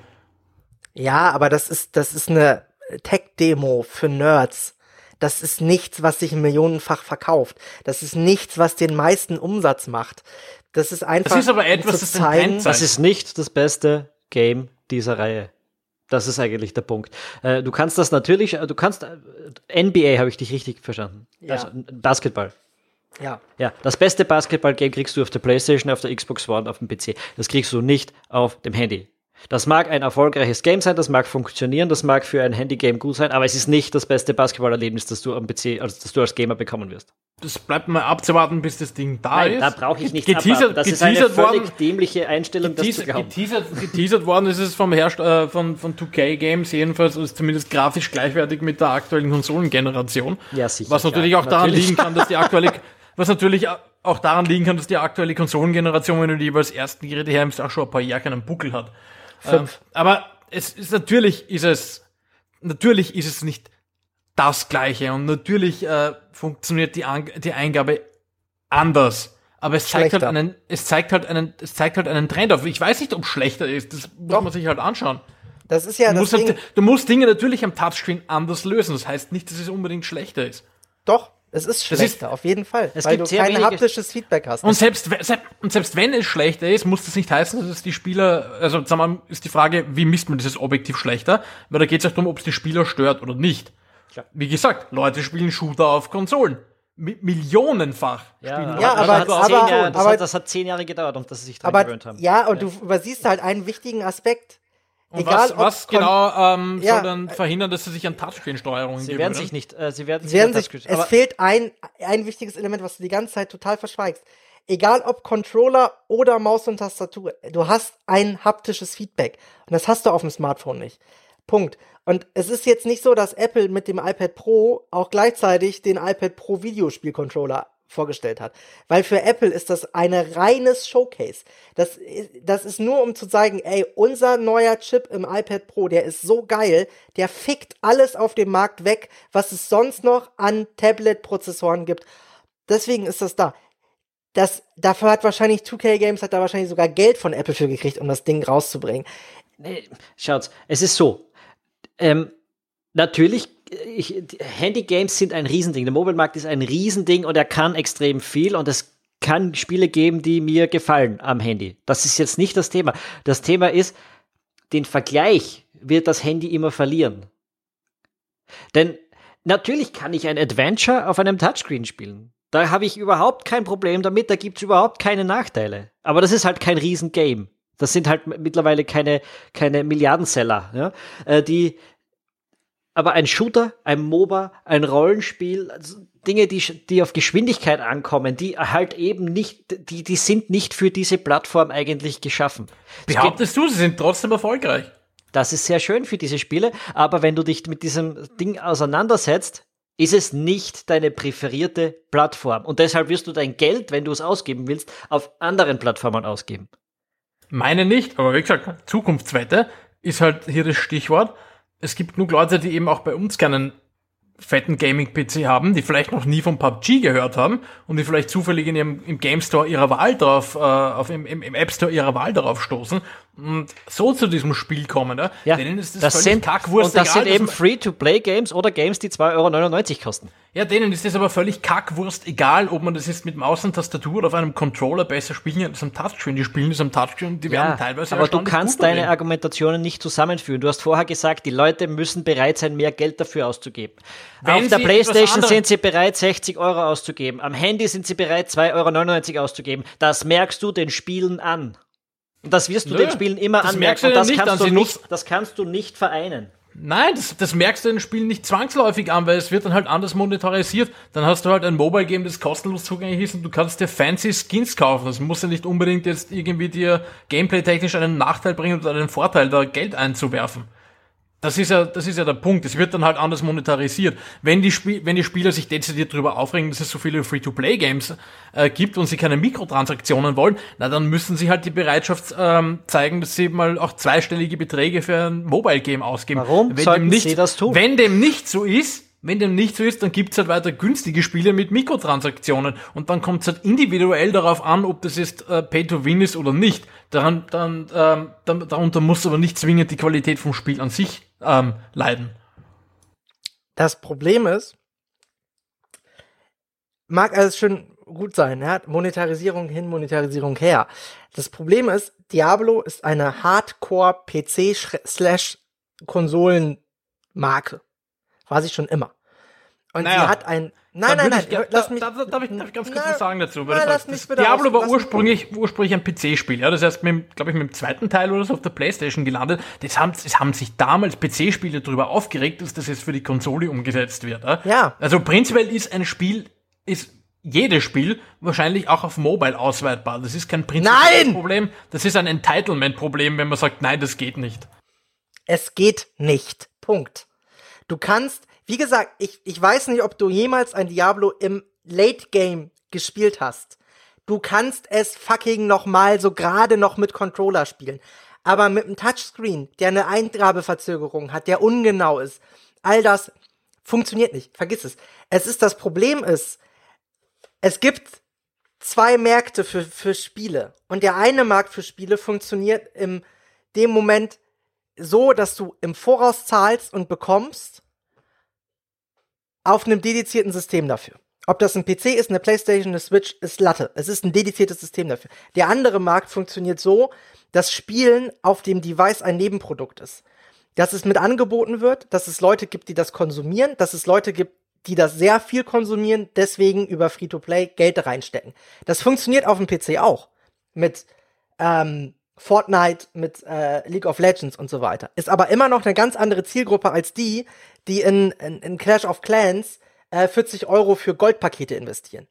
Speaker 2: Ja, aber das ist, das ist eine Tech-Demo für Nerds. Das ist nichts, was sich millionenfach verkauft. Das ist nichts, was den meisten Umsatz macht. Das ist einfach.
Speaker 3: Das ist aber etwas, das
Speaker 2: zeigen,
Speaker 1: Das ist nicht das beste Game dieser Reihe. Das ist eigentlich der Punkt. Äh, du kannst das natürlich, äh, du kannst, äh, NBA habe ich dich richtig verstanden.
Speaker 2: Ja.
Speaker 1: Also Basketball.
Speaker 2: Ja.
Speaker 1: Ja, das beste Basketball-Game kriegst du auf der Playstation, auf der Xbox One, auf dem PC. Das kriegst du nicht auf dem Handy. Das mag ein erfolgreiches Game sein, das mag funktionieren, das mag für ein Handy-Game gut sein, aber es ist nicht das beste Basketballerlebnis, das du am PC, also das du als Gamer bekommen wirst.
Speaker 3: Das bleibt mal abzuwarten, bis das Ding da
Speaker 1: Nein,
Speaker 3: ist.
Speaker 1: da brauche ich nicht
Speaker 3: Geteasert.
Speaker 1: Das ist eine
Speaker 3: geteasert
Speaker 1: völlig
Speaker 3: worden,
Speaker 1: dämliche Einstellung, das zu
Speaker 3: geteasert, geteasert, geteasert worden ist es vom Herst äh, von, von 2K Games jedenfalls, ist zumindest grafisch gleichwertig mit der aktuellen Konsolengeneration.
Speaker 1: Ja, sicher,
Speaker 3: Was natürlich
Speaker 1: klar,
Speaker 3: auch daran
Speaker 1: natürlich.
Speaker 3: liegen kann, dass die aktuelle, was natürlich auch daran liegen kann, dass die aktuelle Konsolengeneration, wenn du die jeweils ersten Geräte hernimmst, auch schon ein paar Jahre einen Buckel hat. Ähm, aber es ist natürlich ist es natürlich ist es nicht das gleiche und natürlich äh, funktioniert die, An die Eingabe anders. Aber es zeigt halt einen, es zeigt halt einen, es zeigt halt einen Trend auf. Ich weiß nicht, ob es schlechter ist. Das muss
Speaker 2: Doch.
Speaker 3: man sich halt anschauen.
Speaker 2: Das ist ja
Speaker 3: Du musst, halt, du musst Dinge natürlich am Touchscreen anders lösen. Das heißt nicht, dass es unbedingt schlechter ist.
Speaker 2: Doch, es ist
Speaker 3: Das ist-
Speaker 2: schlechter, auf jeden Fall.
Speaker 1: Es
Speaker 2: weil
Speaker 1: gibt
Speaker 2: du kein
Speaker 1: wenige-
Speaker 2: haptisches Feedback hast.
Speaker 3: Und selbst, und selbst wenn es schlechter ist, muss das nicht heißen, dass es die Spieler, also sagen wir mal, ist die Frage, wie misst man dieses objektiv schlechter? Weil da geht es auch darum, ob es die Spieler stört oder nicht.
Speaker 1: Klar.
Speaker 3: Wie gesagt, Leute spielen Shooter auf Konsolen. Mi millionenfach.
Speaker 1: Ja,
Speaker 3: spielen
Speaker 2: Ja, aber-
Speaker 1: das,
Speaker 2: aber-
Speaker 1: Jahre, das,
Speaker 2: aber-
Speaker 1: hat, das hat zehn Jahre gedauert, und dass sie sich dran gewöhnt haben.
Speaker 2: ja, und du übersiehst halt einen wichtigen Aspekt.
Speaker 3: Und
Speaker 2: Egal,
Speaker 3: was, was genau ähm,
Speaker 2: Ja,
Speaker 3: soll dann verhindern, dass sie sich an Touchscreen-Steuerungen
Speaker 1: Sie werden sich nicht, äh, sie werden
Speaker 2: Sie werden
Speaker 1: nicht
Speaker 2: sich, es fehlt ein, ein wichtiges Element, was du die ganze Zeit total verschweigst. Egal ob Controller oder Maus und Tastatur, du hast ein haptisches Feedback. Und das hast du auf dem Smartphone nicht. Punkt. Und es ist jetzt nicht so, dass Apple mit dem iPad Pro auch gleichzeitig den iPad Pro Videospiel-Controller vorgestellt hat. Weil für Apple ist das eine reines Showcase. Das, ist- das ist nur um zu zeigen, ey, unser neuer Chip im iPad Pro, der ist so geil, der fickt alles auf dem Markt weg, was es sonst noch an Tablet-Prozessoren gibt. Deswegen ist das da. Das, dafür hat wahrscheinlich 2K Games hat da wahrscheinlich sogar Geld von Apple für gekriegt, um das Ding rauszubringen.
Speaker 1: Nee, schaut's, es ist so. Ähm, natürlich, ich, Handy-Games sind ein Riesending. Der Mobile-Markt ist ein Riesending und er kann extrem viel und es kann Spiele geben, die mir gefallen am Handy. Das ist jetzt nicht das Thema. Das Thema ist, den Vergleich wird das Handy immer verlieren. Denn natürlich kann ich ein Adventure auf einem Touchscreen spielen. Da habe ich überhaupt kein Problem damit, da gibt es überhaupt keine Nachteile. Aber das ist halt kein Riesengame. Das sind halt mittlerweile keine, keine Milliardenseller. Ja? Äh, die, aber ein Shooter, ein MOBA, ein Rollenspiel, also Dinge, die, die auf Geschwindigkeit ankommen, die halt eben nicht, die, die sind nicht für diese Plattform eigentlich geschaffen.
Speaker 3: Behauptest du, sie sind trotzdem erfolgreich?
Speaker 1: das ist sehr schön für diese Spiele, aber wenn du dich mit diesem Ding auseinandersetzt, ist es nicht deine präferierte Plattform. Und deshalb wirst du dein Geld, wenn du es ausgeben willst, auf anderen Plattformen ausgeben.
Speaker 3: Meine nicht, aber wie gesagt, Zukunftswette ist halt hier das Stichwort. Es gibt genug Leute, die eben auch bei uns keinen fetten Gaming-PC haben, die vielleicht noch nie von PUBG gehört haben und die vielleicht zufällig in ihrem, im Game Store ihrer Wahl drauf, äh, auf, im, im, App Store ihrer Wahl darauf stoßen und so zu diesem Spiel kommen. Ne?
Speaker 1: Ja,
Speaker 3: Denen ist das,
Speaker 1: das sind,
Speaker 3: Kackwurst
Speaker 1: und das
Speaker 3: egal,
Speaker 1: sind eben Free-to-Play-Games oder Games, die 2,99 Euro kosten.
Speaker 3: Ja, denen ist das aber völlig Kackwurst, egal ob man das jetzt mit Maus und Tastatur oder auf einem Controller besser spielen kann als am Touchscreen. Die spielen das am Touchscreen und die werden teilweise
Speaker 1: aber du kannst deine. Argumentationen nicht zusammenführen. Du hast vorher gesagt, die Leute müssen bereit sein, mehr Geld dafür auszugeben.
Speaker 3: Wenn
Speaker 1: Auf der Playstation sind sie bereit, 60 Euro auszugeben. Am Handy sind sie bereit, 2,99 Euro auszugeben. Das merkst du den Spielen an. Und das wirst du
Speaker 3: Nö,
Speaker 1: den Spielen immer
Speaker 3: das
Speaker 1: anmerken.
Speaker 3: merkst du
Speaker 1: Und das
Speaker 3: nicht
Speaker 1: kannst,
Speaker 3: an.
Speaker 1: du nicht, das kannst du nicht vereinen.
Speaker 3: Nein, das, das merkst du in den Spielen nicht zwangsläufig an, weil es wird dann halt anders monetarisiert. Dann hast du halt ein Mobile-Game, das kostenlos zugänglich ist und du kannst dir fancy Skins kaufen. Das muss ja nicht unbedingt jetzt irgendwie dir gameplay-technisch einen Nachteil bringen oder einen Vorteil, da Geld einzuwerfen. Das ist ja, das ist ja der Punkt. Es wird dann halt anders monetarisiert. Wenn die, Spiel, wenn die Spieler sich dezidiert darüber aufregen, dass es so viele Free-to-Play-Games äh, gibt und sie keine Mikrotransaktionen wollen, na dann müssen sie halt die Bereitschaft ähm, zeigen, dass sie mal auch zweistellige Beträge für ein Mobile-Game ausgeben.
Speaker 1: Warum
Speaker 3: wenn
Speaker 1: sollten
Speaker 3: dem nicht,
Speaker 1: sie das tun?
Speaker 3: Wenn dem nicht so ist, Wenn dem nicht so ist, dann gibt's halt weiter günstige Spiele mit Mikrotransaktionen und dann kommt es halt individuell darauf an, ob das jetzt äh, Pay-to-Win ist oder nicht. Daran, dann, ähm, dann, darunter muss aber nicht zwingend die Qualität vom Spiel an sich ähm, leiden.
Speaker 2: Das Problem ist, mag alles schön gut sein, ja? Monetarisierung hin, Monetarisierung her. Das Problem ist, Diablo ist eine Hardcore-PC-Konsolen-Marke. War sie schon immer. Und naja, sie hat ein.
Speaker 3: Nein, nein, nein, ich, lass mich. Darf, darf, ich, darf ich ganz kurz was sagen dazu? Nein, lass mich bitte Diablo aus, war ursprünglich, ursprünglich ein PC-Spiel. Ja, das heißt, glaube ich, mit dem zweiten Teil oder so auf der Playstation gelandet. Das haben, das haben sich damals PC-Spiele darüber aufgeregt, dass das jetzt für die Konsole umgesetzt wird. Ja.
Speaker 2: ja.
Speaker 3: Also prinzipiell ist ein Spiel, ist jedes Spiel wahrscheinlich auch auf Mobile ausweitbar. Das ist kein prinzipielles Problem. Das ist ein Entitlement-Problem, wenn man sagt, nein, das geht nicht.
Speaker 2: Es geht nicht. Punkt. Du kannst, wie gesagt, ich, ich weiß nicht, ob du jemals ein Diablo im Late Game gespielt hast. Du kannst es fucking noch mal so gerade noch mit Controller spielen. Aber mit einem Touchscreen, der eine Eingabeverzögerung hat, der ungenau ist, all das funktioniert nicht. Vergiss es. Es ist das Problem ist, es gibt zwei Märkte für, für Spiele. Und der eine Markt für Spiele funktioniert im dem Moment so, dass du im Voraus zahlst und bekommst auf einem dedizierten System dafür. Ob das ein PC ist, eine Playstation, eine Switch, ist Latte. Es ist ein dediziertes System dafür. Der andere Markt funktioniert so, dass Spielen auf dem Device ein Nebenprodukt ist. Dass es mit angeboten wird, dass es Leute gibt, die das konsumieren, dass es Leute gibt, die das sehr viel konsumieren, deswegen über Free-to-Play Geld reinstecken. Das funktioniert auf dem PC auch. Mit ähm, Fortnite, mit äh, League of Legends und so weiter. Ist aber immer noch eine ganz andere Zielgruppe als die, die in, in, in Clash of Clans äh, 40 Euro für Goldpakete investieren.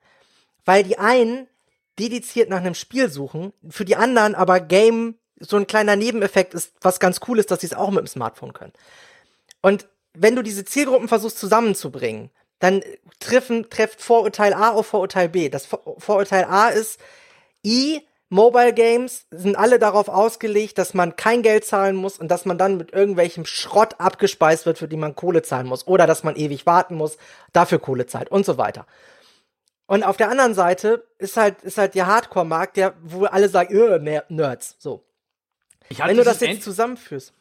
Speaker 2: Weil die einen dediziert nach einem Spiel suchen, für die anderen aber Game so ein kleiner Nebeneffekt ist, was ganz cool ist, dass sie es auch mit dem Smartphone können. Und wenn du diese Zielgruppen versuchst zusammenzubringen, dann treffen, trefft Vorurteil A auf Vorurteil B. Das Vorurteil A ist, I, Mobile Games sind alle darauf ausgelegt, dass man kein Geld zahlen muss und dass man dann mit irgendwelchem Schrott abgespeist wird, für die man Kohle zahlen muss. Oder dass man ewig warten muss, dafür Kohle zahlt und so weiter. Und auf der anderen Seite ist halt, ist halt der Hardcore-Markt, der, wo alle sagen, öh, Nerds, so. Wenn du das jetzt zusammenführst.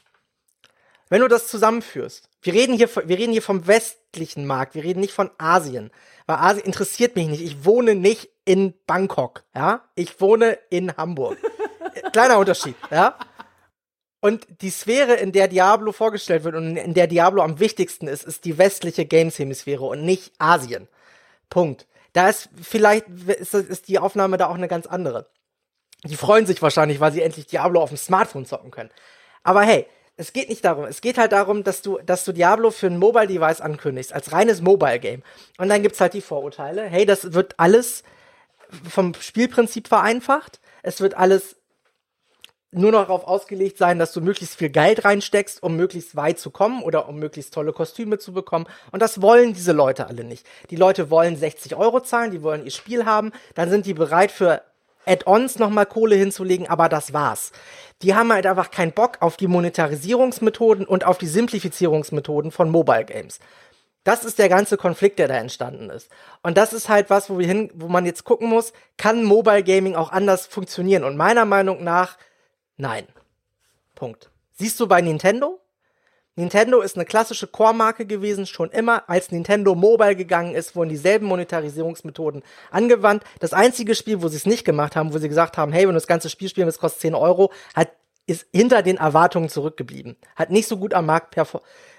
Speaker 2: Wenn du das zusammenführst, wir reden hier, wir reden hier vom westlichen Markt, wir reden nicht von Asien. Weil Asien interessiert mich nicht. Ich wohne nicht in Bangkok, ja. Ich wohne in Hamburg. Kleiner Unterschied, ja. Und die Sphäre, in der Diablo vorgestellt wird und in der Diablo am wichtigsten ist, ist die westliche Games-Hemisphäre und nicht Asien. Punkt. Da ist vielleicht, ist die Aufnahme da auch eine ganz andere. Die freuen sich wahrscheinlich, weil sie endlich Diablo auf dem Smartphone zocken können. Aber hey, es geht nicht darum. Es geht halt darum, dass du, dass du Diablo für ein Mobile Device ankündigst, als reines Mobile Game. Und dann gibt's halt die Vorurteile. Hey, das wird alles vom Spielprinzip vereinfacht. Es wird alles nur noch darauf ausgelegt sein, dass du möglichst viel Geld reinsteckst, um möglichst weit zu kommen oder um möglichst tolle Kostüme zu bekommen. Und das wollen diese Leute alle nicht. Die Leute wollen 60 Euro zahlen, die wollen ihr Spiel haben, dann sind die bereit für Add-ons nochmal Kohle hinzulegen, aber das war's. Die haben halt einfach keinen Bock auf die Monetarisierungsmethoden und auf die Simplifizierungsmethoden von Mobile Games. Das ist der ganze Konflikt, der da entstanden ist. Und das ist halt was, wo wir hin, wo man jetzt gucken muss, kann Mobile Gaming auch anders funktionieren? Und meiner Meinung nach, nein. Punkt. Siehst du bei Nintendo? Nintendo ist eine klassische Core-Marke gewesen, schon immer. Als Nintendo Mobile gegangen ist, wurden dieselben Monetarisierungsmethoden angewandt. Das einzige Spiel, wo sie es nicht gemacht haben, wo sie gesagt haben, hey, wenn du das ganze Spiel spielen willst, kostet 10 Euro, hat, ist hinter den Erwartungen zurückgeblieben. Hat nicht so gut am Markt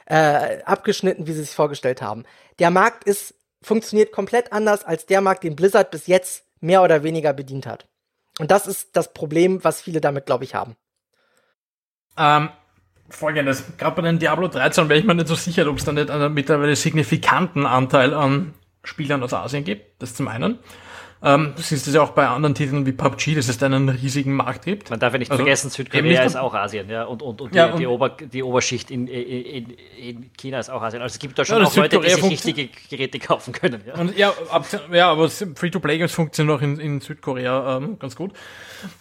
Speaker 2: äh, abgeschnitten, wie sie sich vorgestellt haben. Der Markt ist, funktioniert komplett anders als der Markt, den Blizzard bis jetzt mehr oder weniger bedient hat. Und das ist das Problem, was viele damit, glaube ich, haben.
Speaker 3: Ähm, Folgendes, gerade bei den Diablo 13 wäre ich mir nicht so sicher, ob es da nicht einen mittlerweile signifikanten Anteil an Spielern aus Asien gibt. Das zum einen. Ähm, das ist es ja auch bei anderen Titeln wie PUBG, dass es da einen riesigen Markt gibt.
Speaker 1: Man darf ja nicht also, vergessen, Südkorea ist auch Asien, ja, und, und, und, ja, die, und die, Ober, die, Oberschicht in, in, in, China ist auch Asien. Also es gibt da schon ja, auch Leute, die sich richtige Geräte kaufen können.
Speaker 3: Ja, und, ja, ab, ja aber Free-to-Play-Games funktionieren auch in, in Südkorea ähm, ganz gut.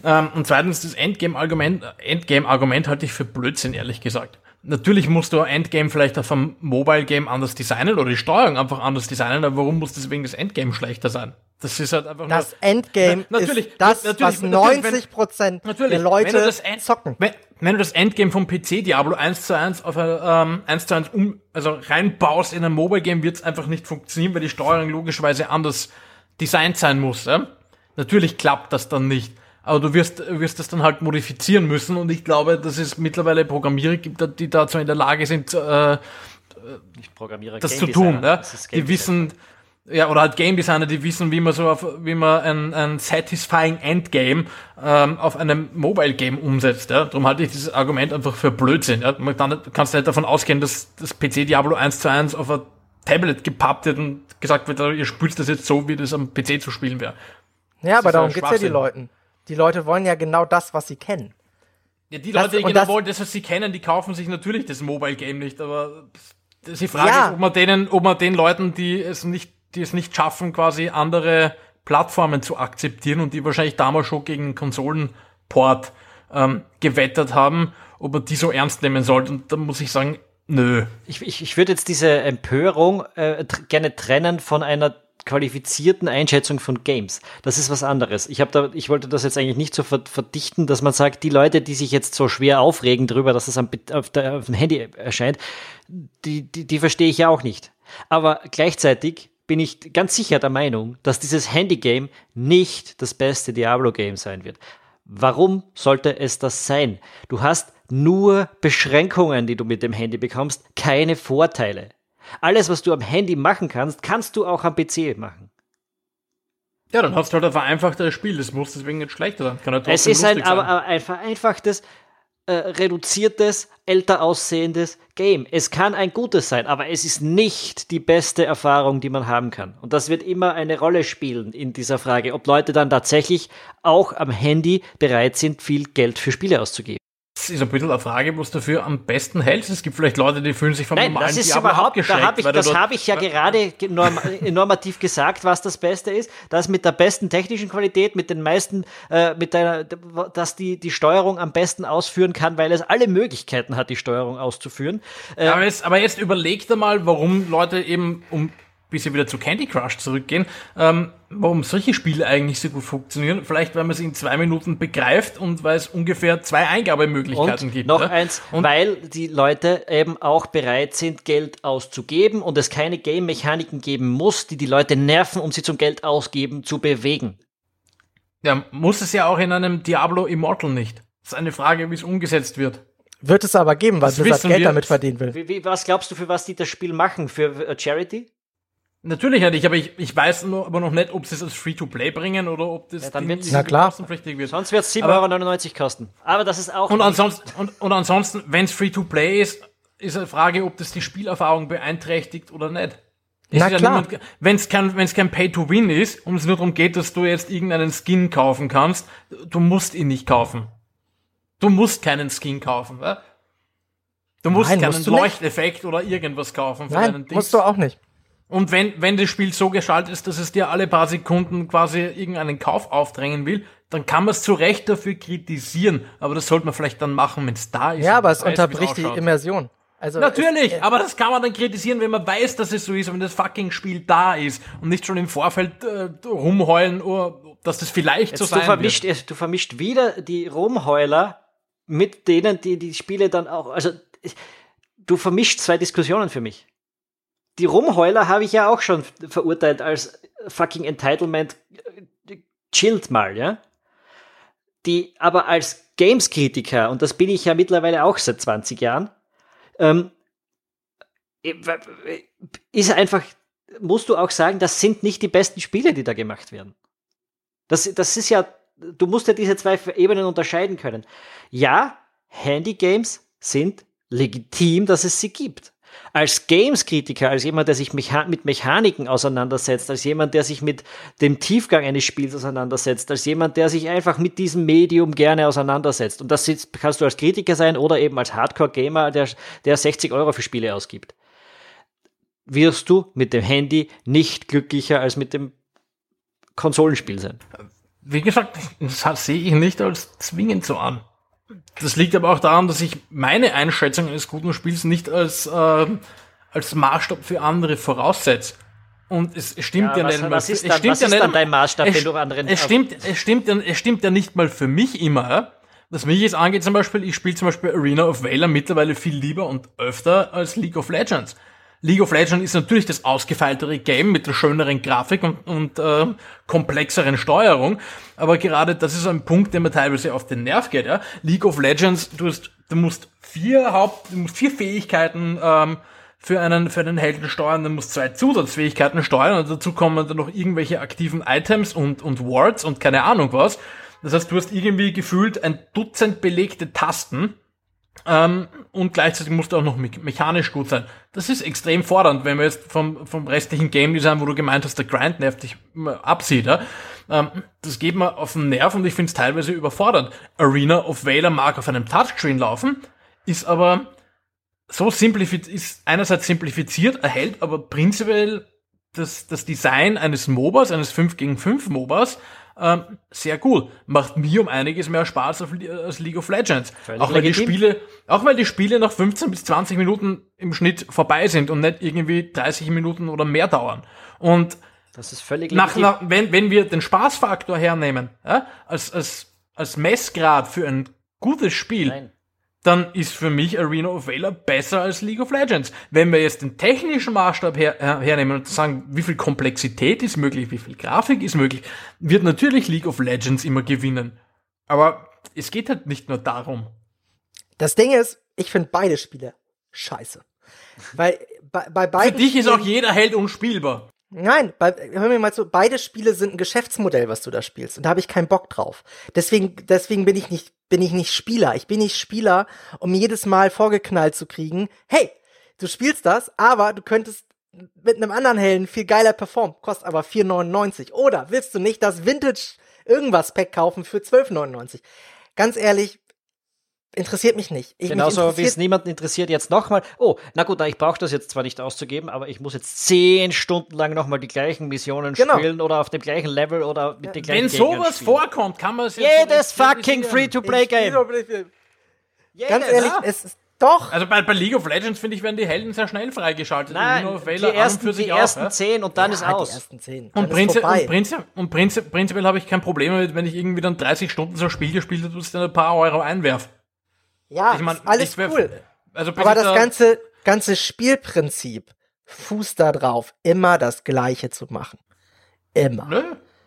Speaker 3: Ähm, und zweitens, das Endgame-Argument Endgame -Argument halte ich für Blödsinn, ehrlich gesagt. Natürlich musst du Endgame vielleicht auf einem Mobile Game anders designen oder die Steuerung einfach anders designen, aber warum muss deswegen das Endgame schlechter sein? Das ist halt einfach
Speaker 2: Das
Speaker 3: nur,
Speaker 2: Endgame
Speaker 3: Na, natürlich,
Speaker 2: ist das,
Speaker 3: natürlich,
Speaker 2: was
Speaker 3: natürlich,
Speaker 2: 90 Prozent der Leute
Speaker 3: wenn End-
Speaker 2: zocken.
Speaker 3: Wenn, wenn du das Endgame vom PC Diablo 1 zu 1 auf ein, ähm, 1 zu 1 um, also reinbaust in ein Mobile Game, wird es einfach nicht funktionieren, weil die Steuerung logischerweise anders designt sein muss. Ja? Natürlich klappt das dann nicht. Aber du wirst, wirst das dann halt modifizieren müssen und ich glaube, dass es mittlerweile Programmierer gibt, die dazu in der Lage sind, äh, das
Speaker 1: Game
Speaker 3: zu
Speaker 1: Designer.
Speaker 3: tun.
Speaker 1: Das ist Game
Speaker 3: Die wissen, ja, oder halt Game Designer, die wissen, wie man so auf, wie man ein, ein satisfying Endgame ähm, auf einem Mobile Game umsetzt. Ja? Darum halte ich dieses Argument einfach für Blödsinn. Ja? Man kann, nicht- kannst nicht davon ausgehen, dass das PC Diablo 1 zu 1 auf ein Tablet gepappt wird und gesagt wird, ihr spielt das jetzt so, wie das am PC zu spielen wäre.
Speaker 2: Ja, aber
Speaker 3: ist
Speaker 2: darum
Speaker 3: ja
Speaker 2: geht's ja die. Leuten. Die Leute wollen ja genau das, was sie kennen.
Speaker 3: Ja, die
Speaker 2: Das-
Speaker 3: Leute, die
Speaker 2: und
Speaker 3: genau
Speaker 2: das-
Speaker 3: wollen, das, was sie kennen, die kaufen sich natürlich das Mobile Game nicht, aber das ist die Frage,
Speaker 2: Ja.
Speaker 3: ist, ob man denen, ob man den Leuten, die es nicht, die es nicht schaffen, quasi andere Plattformen zu akzeptieren und die wahrscheinlich damals schon gegen einen Konsolenport ähm, gewettert haben, ob man die so ernst nehmen sollte. Und da muss ich sagen, nö.
Speaker 1: Ich, ich, ich würde jetzt diese Empörung äh, gerne trennen von einer qualifizierten Einschätzung von Games. Das ist was anderes. Ich da, ich wollte das jetzt eigentlich nicht so ver verdichten, dass man sagt, die Leute, die sich jetzt so schwer aufregen darüber, dass es am, auf, auf dem Handy erscheint, die, die, die verstehe ich ja auch nicht. Aber gleichzeitig bin ich ganz sicher der Meinung, dass dieses Handy-Game nicht das beste Diablo-Game sein wird. Warum sollte es das sein? Du hast nur Beschränkungen, die du mit dem Handy bekommst, keine Vorteile. Alles, was du am Handy machen kannst, kannst du auch am PC machen.
Speaker 3: Ja, dann hast du halt ein vereinfachteres Spiel. Das muss deswegen nicht schlechter sein. Kann
Speaker 1: Es ist ein,
Speaker 3: sein.
Speaker 1: aber ein vereinfachtes, äh, reduziertes, älter aussehendes Game. Es kann ein gutes sein, aber es ist nicht die beste Erfahrung, die man haben kann. Und das wird immer eine Rolle spielen in dieser Frage, ob Leute dann tatsächlich auch am Handy bereit sind, viel Geld für Spiele auszugeben.
Speaker 3: Das ist ein bisschen eine Frage, was dafür am besten hältst. Es gibt vielleicht Leute, die fühlen sich vom
Speaker 1: Nein,
Speaker 3: normalen
Speaker 1: das ist
Speaker 3: Diablo
Speaker 1: überhaupt, da hab ich, das habe ich ja gerade ge- norm, normativ gesagt, was das Beste ist, dass mit der besten technischen Qualität, mit den meisten, äh, mit der, dass die die Steuerung am besten ausführen kann, weil es alle Möglichkeiten hat, die Steuerung auszuführen. Äh,
Speaker 3: Aber jetzt, aber jetzt überlegt einmal, warum Leute eben, um bis sie wieder zu Candy Crush zurückgehen, ähm, warum solche Spiele eigentlich so gut funktionieren. Vielleicht, weil man sie in zwei Minuten begreift und weil es ungefähr zwei Eingabemöglichkeiten
Speaker 1: und
Speaker 3: gibt.
Speaker 1: noch
Speaker 3: ne?
Speaker 1: eins,
Speaker 3: Und
Speaker 1: weil die Leute eben auch bereit sind, Geld auszugeben und es keine Game-Mechaniken geben muss, die die Leute nerven, um sie zum Geld ausgeben zu bewegen.
Speaker 3: ja, muss es ja auch in einem Diablo Immortal nicht. Das ist eine Frage, wie es umgesetzt wird.
Speaker 2: Wird es aber geben, weil
Speaker 3: Das
Speaker 2: Blizzard Geld
Speaker 3: wir.
Speaker 2: damit verdienen will.
Speaker 1: Wie, wie, was glaubst du, für was die das Spiel machen? Für äh, Charity?
Speaker 3: Natürlich nicht, aber ich, ich weiß nur, aber noch nicht, ob sie es als Free-to-Play bringen oder ob das
Speaker 1: Ja, dann wird's-
Speaker 2: Na klar.
Speaker 3: kostenpflichtig wird.
Speaker 1: Sonst wird es
Speaker 3: Aber-
Speaker 1: 7,99 Euro kosten. Aber das ist auch.
Speaker 3: Und ansonsten, und, und ansonsten, wenn es Free-to-Play ist, ist eine Frage, ob das die Spielerfahrung beeinträchtigt oder nicht. Es
Speaker 2: Na
Speaker 3: ist ja
Speaker 2: klar.
Speaker 3: niemand- Wenn's kein, wenn's kein Pay-to-Win ist und es nur darum geht, dass du jetzt irgendeinen Skin kaufen kannst, du musst ihn nicht kaufen. Du musst keinen Skin kaufen. Ja? Du musst
Speaker 2: Nein,
Speaker 3: keinen
Speaker 2: musst du nicht.
Speaker 3: Leuchteffekt oder irgendwas kaufen für
Speaker 2: Nein,
Speaker 3: deinen
Speaker 2: musst du auch nicht.
Speaker 3: Und wenn, wenn das Spiel so gestaltet ist, dass es dir alle paar Sekunden quasi irgendeinen Kauf aufdrängen will, dann kann man es zu Recht dafür kritisieren. Aber das sollte man vielleicht dann machen, wenn es da ist.
Speaker 2: Ja, aber es
Speaker 3: weiß,
Speaker 2: unterbricht die. Immersion. Also
Speaker 3: Natürlich,
Speaker 2: Es, äh,
Speaker 3: aber das kann man dann kritisieren, wenn man weiß, dass es so ist, wenn das fucking Spiel da ist und nicht schon im Vorfeld äh, rumheulen, oh, dass das vielleicht so
Speaker 1: Jetzt, du,
Speaker 3: sein
Speaker 1: vermischt,
Speaker 3: wird.
Speaker 1: du vermischt wieder die Rumheuler mit denen, die die Spiele dann auch. Also, du vermischt zwei Diskussionen für mich. Die Rumheuler habe ich ja auch schon verurteilt als fucking Entitlement. äh, Chillt mal, ja? Die aber als Games-Kritiker, und das bin ich ja mittlerweile auch seit 20 Jahren, ähm, ist einfach, musst du auch sagen, das sind nicht die besten Spiele, die da gemacht werden. Das, das ist ja, du musst ja diese zwei Ebenen unterscheiden können. Ja, Handy-Games sind legitim, dass es sie gibt. Als Games-Kritiker, als jemand, der sich mecha mit Mechaniken auseinandersetzt, als jemand, der sich mit dem Tiefgang eines Spiels auseinandersetzt, als jemand, der sich einfach mit diesem Medium gerne auseinandersetzt. Und das kannst du als Kritiker sein oder eben als Hardcore-Gamer, der, der 60 Euro für Spiele ausgibt. Wirst du mit dem Handy nicht glücklicher als mit dem Konsolenspiel sein.
Speaker 3: Wie gesagt, das sehe ich nicht als zwingend so an. Das liegt aber auch daran, dass ich meine Einschätzung eines guten Spiels nicht als, äh, als Maßstab für andere voraussetze. Und es stimmt ja, ja
Speaker 1: was,
Speaker 3: nicht
Speaker 1: was ist, dann, was ist dann dein Maßstab,
Speaker 3: es,
Speaker 1: wenn du anderen...
Speaker 3: Es stimmt, es, stimmt, es stimmt ja nicht mal für mich immer. Was mich jetzt angeht zum Beispiel, ich spiele zum Beispiel Arena of Valor mittlerweile viel lieber und öfter als League of Legends. League of Legends ist natürlich das ausgefeiltere Game mit der schöneren Grafik und, und äh, komplexeren Steuerung, aber gerade das ist ein Punkt, der mir teilweise auf den Nerv geht. Ja? League of Legends, du, hast, du musst vier Haupt, du musst vier Fähigkeiten ähm, für einen, für einen Helden steuern, dann musst zwei Zusatzfähigkeiten steuern und dazu kommen dann noch irgendwelche aktiven Items und, und Wards und keine Ahnung was. Das heißt, du hast irgendwie gefühlt ein Dutzend belegte Tasten ähm, und gleichzeitig musst du auch noch me mechanisch gut sein. Das ist extrem fordernd, wenn wir jetzt vom, vom restlichen Game Design, wo du gemeint hast, der Grind nervt dich absieht. Ja? Ähm, das geht mir auf den Nerv und ich finde es teilweise überfordernd. Arena of Valor mag auf einem Touchscreen laufen, ist aber so simplifiziert, ist einerseits simplifiziert, erhält aber prinzipiell das, das Design eines MOBAs, eines 5 gegen 5 MOBAs, ähm, sehr gut. Macht mir um einiges mehr Spaß als League of Legends. Völlig auch weil legitim. die Spiele, auch weil die Spiele nach 15 bis 20 Minuten im Schnitt vorbei sind und nicht irgendwie 30 Minuten oder mehr dauern. Und
Speaker 1: das ist völlig
Speaker 3: nach, nach, wenn, wenn wir den Spaßfaktor hernehmen, ja, als, als, als Messgrad für ein gutes Spiel, Nein dann ist für mich Arena of Valor besser als League of Legends. Wenn wir jetzt den technischen Maßstab her, her, hernehmen und sagen, wie viel Komplexität ist möglich, wie viel Grafik ist möglich, wird natürlich League of Legends immer gewinnen. Aber es geht halt nicht nur darum.
Speaker 2: Das Ding ist, ich finde beide Spiele scheiße. Weil bei, bei beiden.
Speaker 3: Für dich ist auch jeder Held unspielbar.
Speaker 2: Nein, bei, hör mir mal zu, beide Spiele sind ein Geschäftsmodell, was du da spielst. Und da habe ich keinen Bock drauf. Deswegen, deswegen bin ich nicht, bin ich nicht Spieler. Ich bin nicht Spieler, um jedes Mal vorgeknallt zu kriegen. Hey, du spielst das, aber du könntest mit einem anderen Helden viel geiler performen. Kostet aber 4,99. Oder willst du nicht das Vintage irgendwas Pack kaufen für 12,99? Ganz ehrlich, interessiert mich nicht.
Speaker 1: Ich Genauso wie es niemanden interessiert, jetzt nochmal, oh, na gut, na, ich brauche das jetzt zwar nicht auszugeben, aber ich muss jetzt zehn Stunden lang nochmal die gleichen Missionen genau. spielen oder auf dem gleichen Level oder mit ja. den gleichen
Speaker 3: Wenn sowas spielen. vorkommt, kann man es
Speaker 1: Jedes fucking Free-to-Play-Game.
Speaker 2: Ganz ehrlich, ja. es ist doch.
Speaker 3: Also bei, bei League of Legends, finde ich, werden die Helden sehr schnell freigeschaltet.
Speaker 1: Nein, die ersten, die ersten auch, zehn und dann ja, ist aus. Die ersten
Speaker 3: zehn. Und, Prinzip, und, Prinzip, und Prinzip, prinzipiell habe ich kein Problem damit, wenn ich irgendwie dann 30 Stunden so ein Spiel gespielt habe, dass ich dann ein paar Euro einwerf.
Speaker 2: Ja, ich mein, alles ich cool. Also Aber das ganze, ganze Spielprinzip fußt da drauf, immer das Gleiche zu machen. Immer.
Speaker 3: Nö,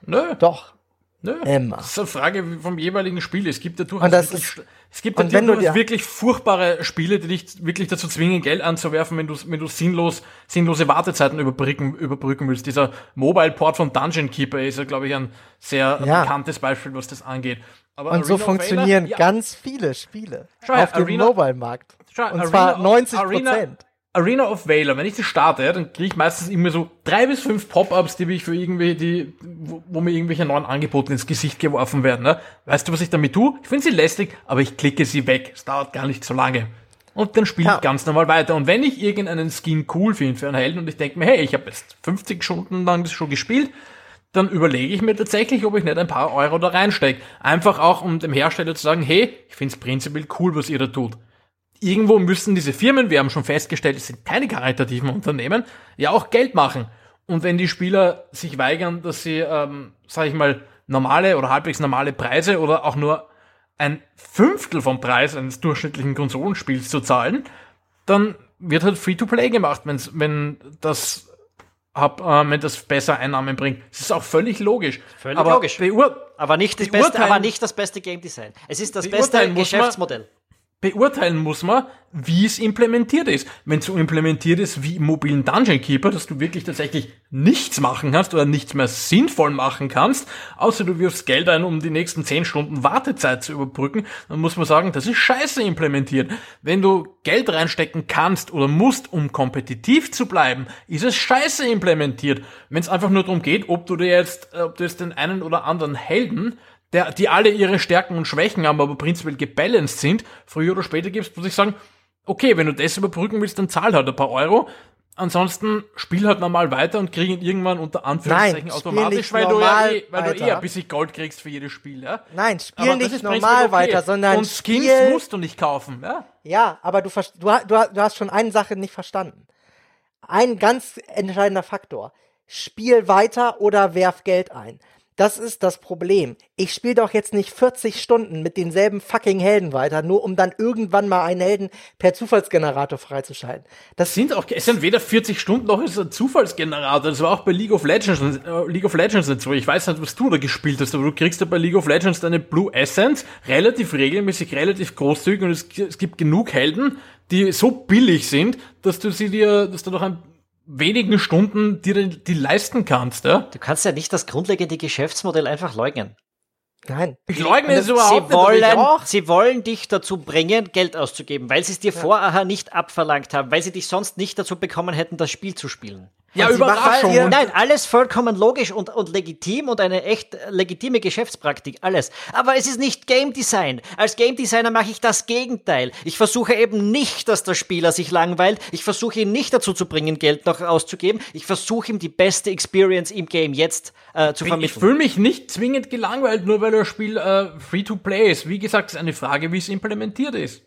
Speaker 3: nö.
Speaker 2: Doch.
Speaker 3: Nö. Immer. Das ist eine Frage vom jeweiligen Spiel. Es gibt ja
Speaker 2: durchaus, wirklich, ist,
Speaker 3: es gibt ja durchaus wirklich furchtbare Spiele, die dich wirklich dazu zwingen, Geld anzuwerfen, wenn du, wenn du sinnlos, sinnlose Wartezeiten überbrücken, überbrücken willst. Dieser Mobile-Port von Dungeon Keeper ist ja, glaube ich, ein sehr ja. bekanntes Beispiel, was das angeht.
Speaker 2: Aber und Arena so funktionieren ja. ganz viele Spiele Schau, auf dem Mobile-Markt. Und Arena zwar 90 Prozent.
Speaker 3: Arena of Valor, wenn ich das starte, dann kriege ich meistens immer so drei bis fünf Pop-ups, die mich für irgendwie, die, wo, wo, mir irgendwelche neuen Angebote ins Gesicht geworfen werden. Ne? Weißt du, was ich damit tue? Ich finde sie lästig, aber ich klicke sie weg. Es dauert gar nicht so lange. Und dann spiele ich ja. ganz normal weiter. Und wenn ich irgendeinen Skin cool finde für einen Helden und ich denke mir, hey, ich habe jetzt 50 Stunden lang das schon gespielt, dann überlege ich mir tatsächlich, ob ich nicht ein paar Euro da reinstecke. Einfach auch, um dem Hersteller zu sagen, hey, ich finde es prinzipiell cool, was ihr da tut. Irgendwo müssen diese Firmen, wir haben schon festgestellt, es sind keine karitativen Unternehmen, ja auch Geld machen. Und wenn die Spieler sich weigern, dass sie, ähm, sage ich mal, normale oder halbwegs normale Preise oder auch nur ein Fünftel vom Preis eines durchschnittlichen Konsolenspiels zu zahlen, dann wird halt Free-to-Play gemacht, wenn's, wenn das hab, äh, wenn das besser Einnahmen bringt. Das ist auch völlig logisch.
Speaker 1: Völlig aber logisch. Aber nicht, das beste, aber nicht das beste Game Design. Es ist das beste Geschäftsmodell
Speaker 3: beurteilen muss man, wie es implementiert ist. Wenn es so implementiert ist wie im mobilen Dungeon Keeper, dass du wirklich tatsächlich nichts machen kannst oder nichts mehr sinnvoll machen kannst, außer du wirfst Geld ein, um die nächsten 10 Stunden Wartezeit zu überbrücken, dann muss man sagen, das ist scheiße implementiert. Wenn du Geld reinstecken kannst oder musst, um kompetitiv zu bleiben, ist es scheiße implementiert. Wenn es einfach nur darum geht, ob du dir jetzt, ob du jetzt den einen oder anderen Helden der, die alle ihre Stärken und Schwächen haben, aber prinzipiell gebalanced sind, früher oder später gibst, muss ich sagen, okay, wenn du das überbrücken willst, dann zahl halt ein paar Euro, ansonsten spiel halt normal weiter und krieg ihn irgendwann unter Anführungszeichen
Speaker 2: Nein,
Speaker 3: automatisch, weil du ja eh, weil du eh ein bisschen Gold kriegst für jedes Spiel, ja?
Speaker 2: Nein, spiel nicht normal okay. weiter, sondern
Speaker 3: Und Skins spiel, musst du nicht kaufen, ja?
Speaker 2: Ja, aber du, du, du hast schon eine Sache nicht verstanden. Ein ganz entscheidender Faktor. Spiel weiter oder werf Geld ein. Das ist das Problem. Ich spiele doch jetzt nicht 40 Stunden mit denselben fucking Helden weiter, nur um dann irgendwann mal einen Helden per Zufallsgenerator freizuschalten.
Speaker 3: Das sind auch, es sind weder 40 Stunden noch ist ein Zufallsgenerator. Das war auch bei League of Legends, äh, League of Legends nicht so. Ich weiß nicht, was du da gespielt hast, aber du kriegst ja bei League of Legends deine Blue Essence relativ regelmäßig, relativ großzügig und es, es gibt genug Helden, die so billig sind, dass du sie dir, dass du noch ein wenigen Stunden dir die leisten kannst. Ja?
Speaker 1: Du kannst ja nicht das grundlegende Geschäftsmodell einfach leugnen.
Speaker 2: Nein.
Speaker 3: Ich leugne es überhaupt
Speaker 1: sie wollen, nicht. Sie wollen dich dazu bringen, Geld auszugeben, weil sie es dir ja. vorher nicht abverlangt haben, weil sie dich sonst nicht dazu bekommen hätten, das Spiel zu spielen.
Speaker 3: Ja, Überraschung. Ihr,
Speaker 1: nein, alles vollkommen logisch und, und legitim und eine echt legitime Geschäftspraktik, alles. Aber es ist nicht Game Design. Als Game Designer mache ich das Gegenteil. Ich versuche eben nicht, dass der Spieler sich langweilt. Ich versuche ihn nicht dazu zu bringen, Geld noch auszugeben. Ich versuche ihm die beste Experience im Game jetzt äh, zu vermitteln.
Speaker 3: Ich fühle mich nicht zwingend gelangweilt, nur weil das Spiel äh, Free-to-Play ist. Wie gesagt, es ist eine Frage, wie es implementiert ist.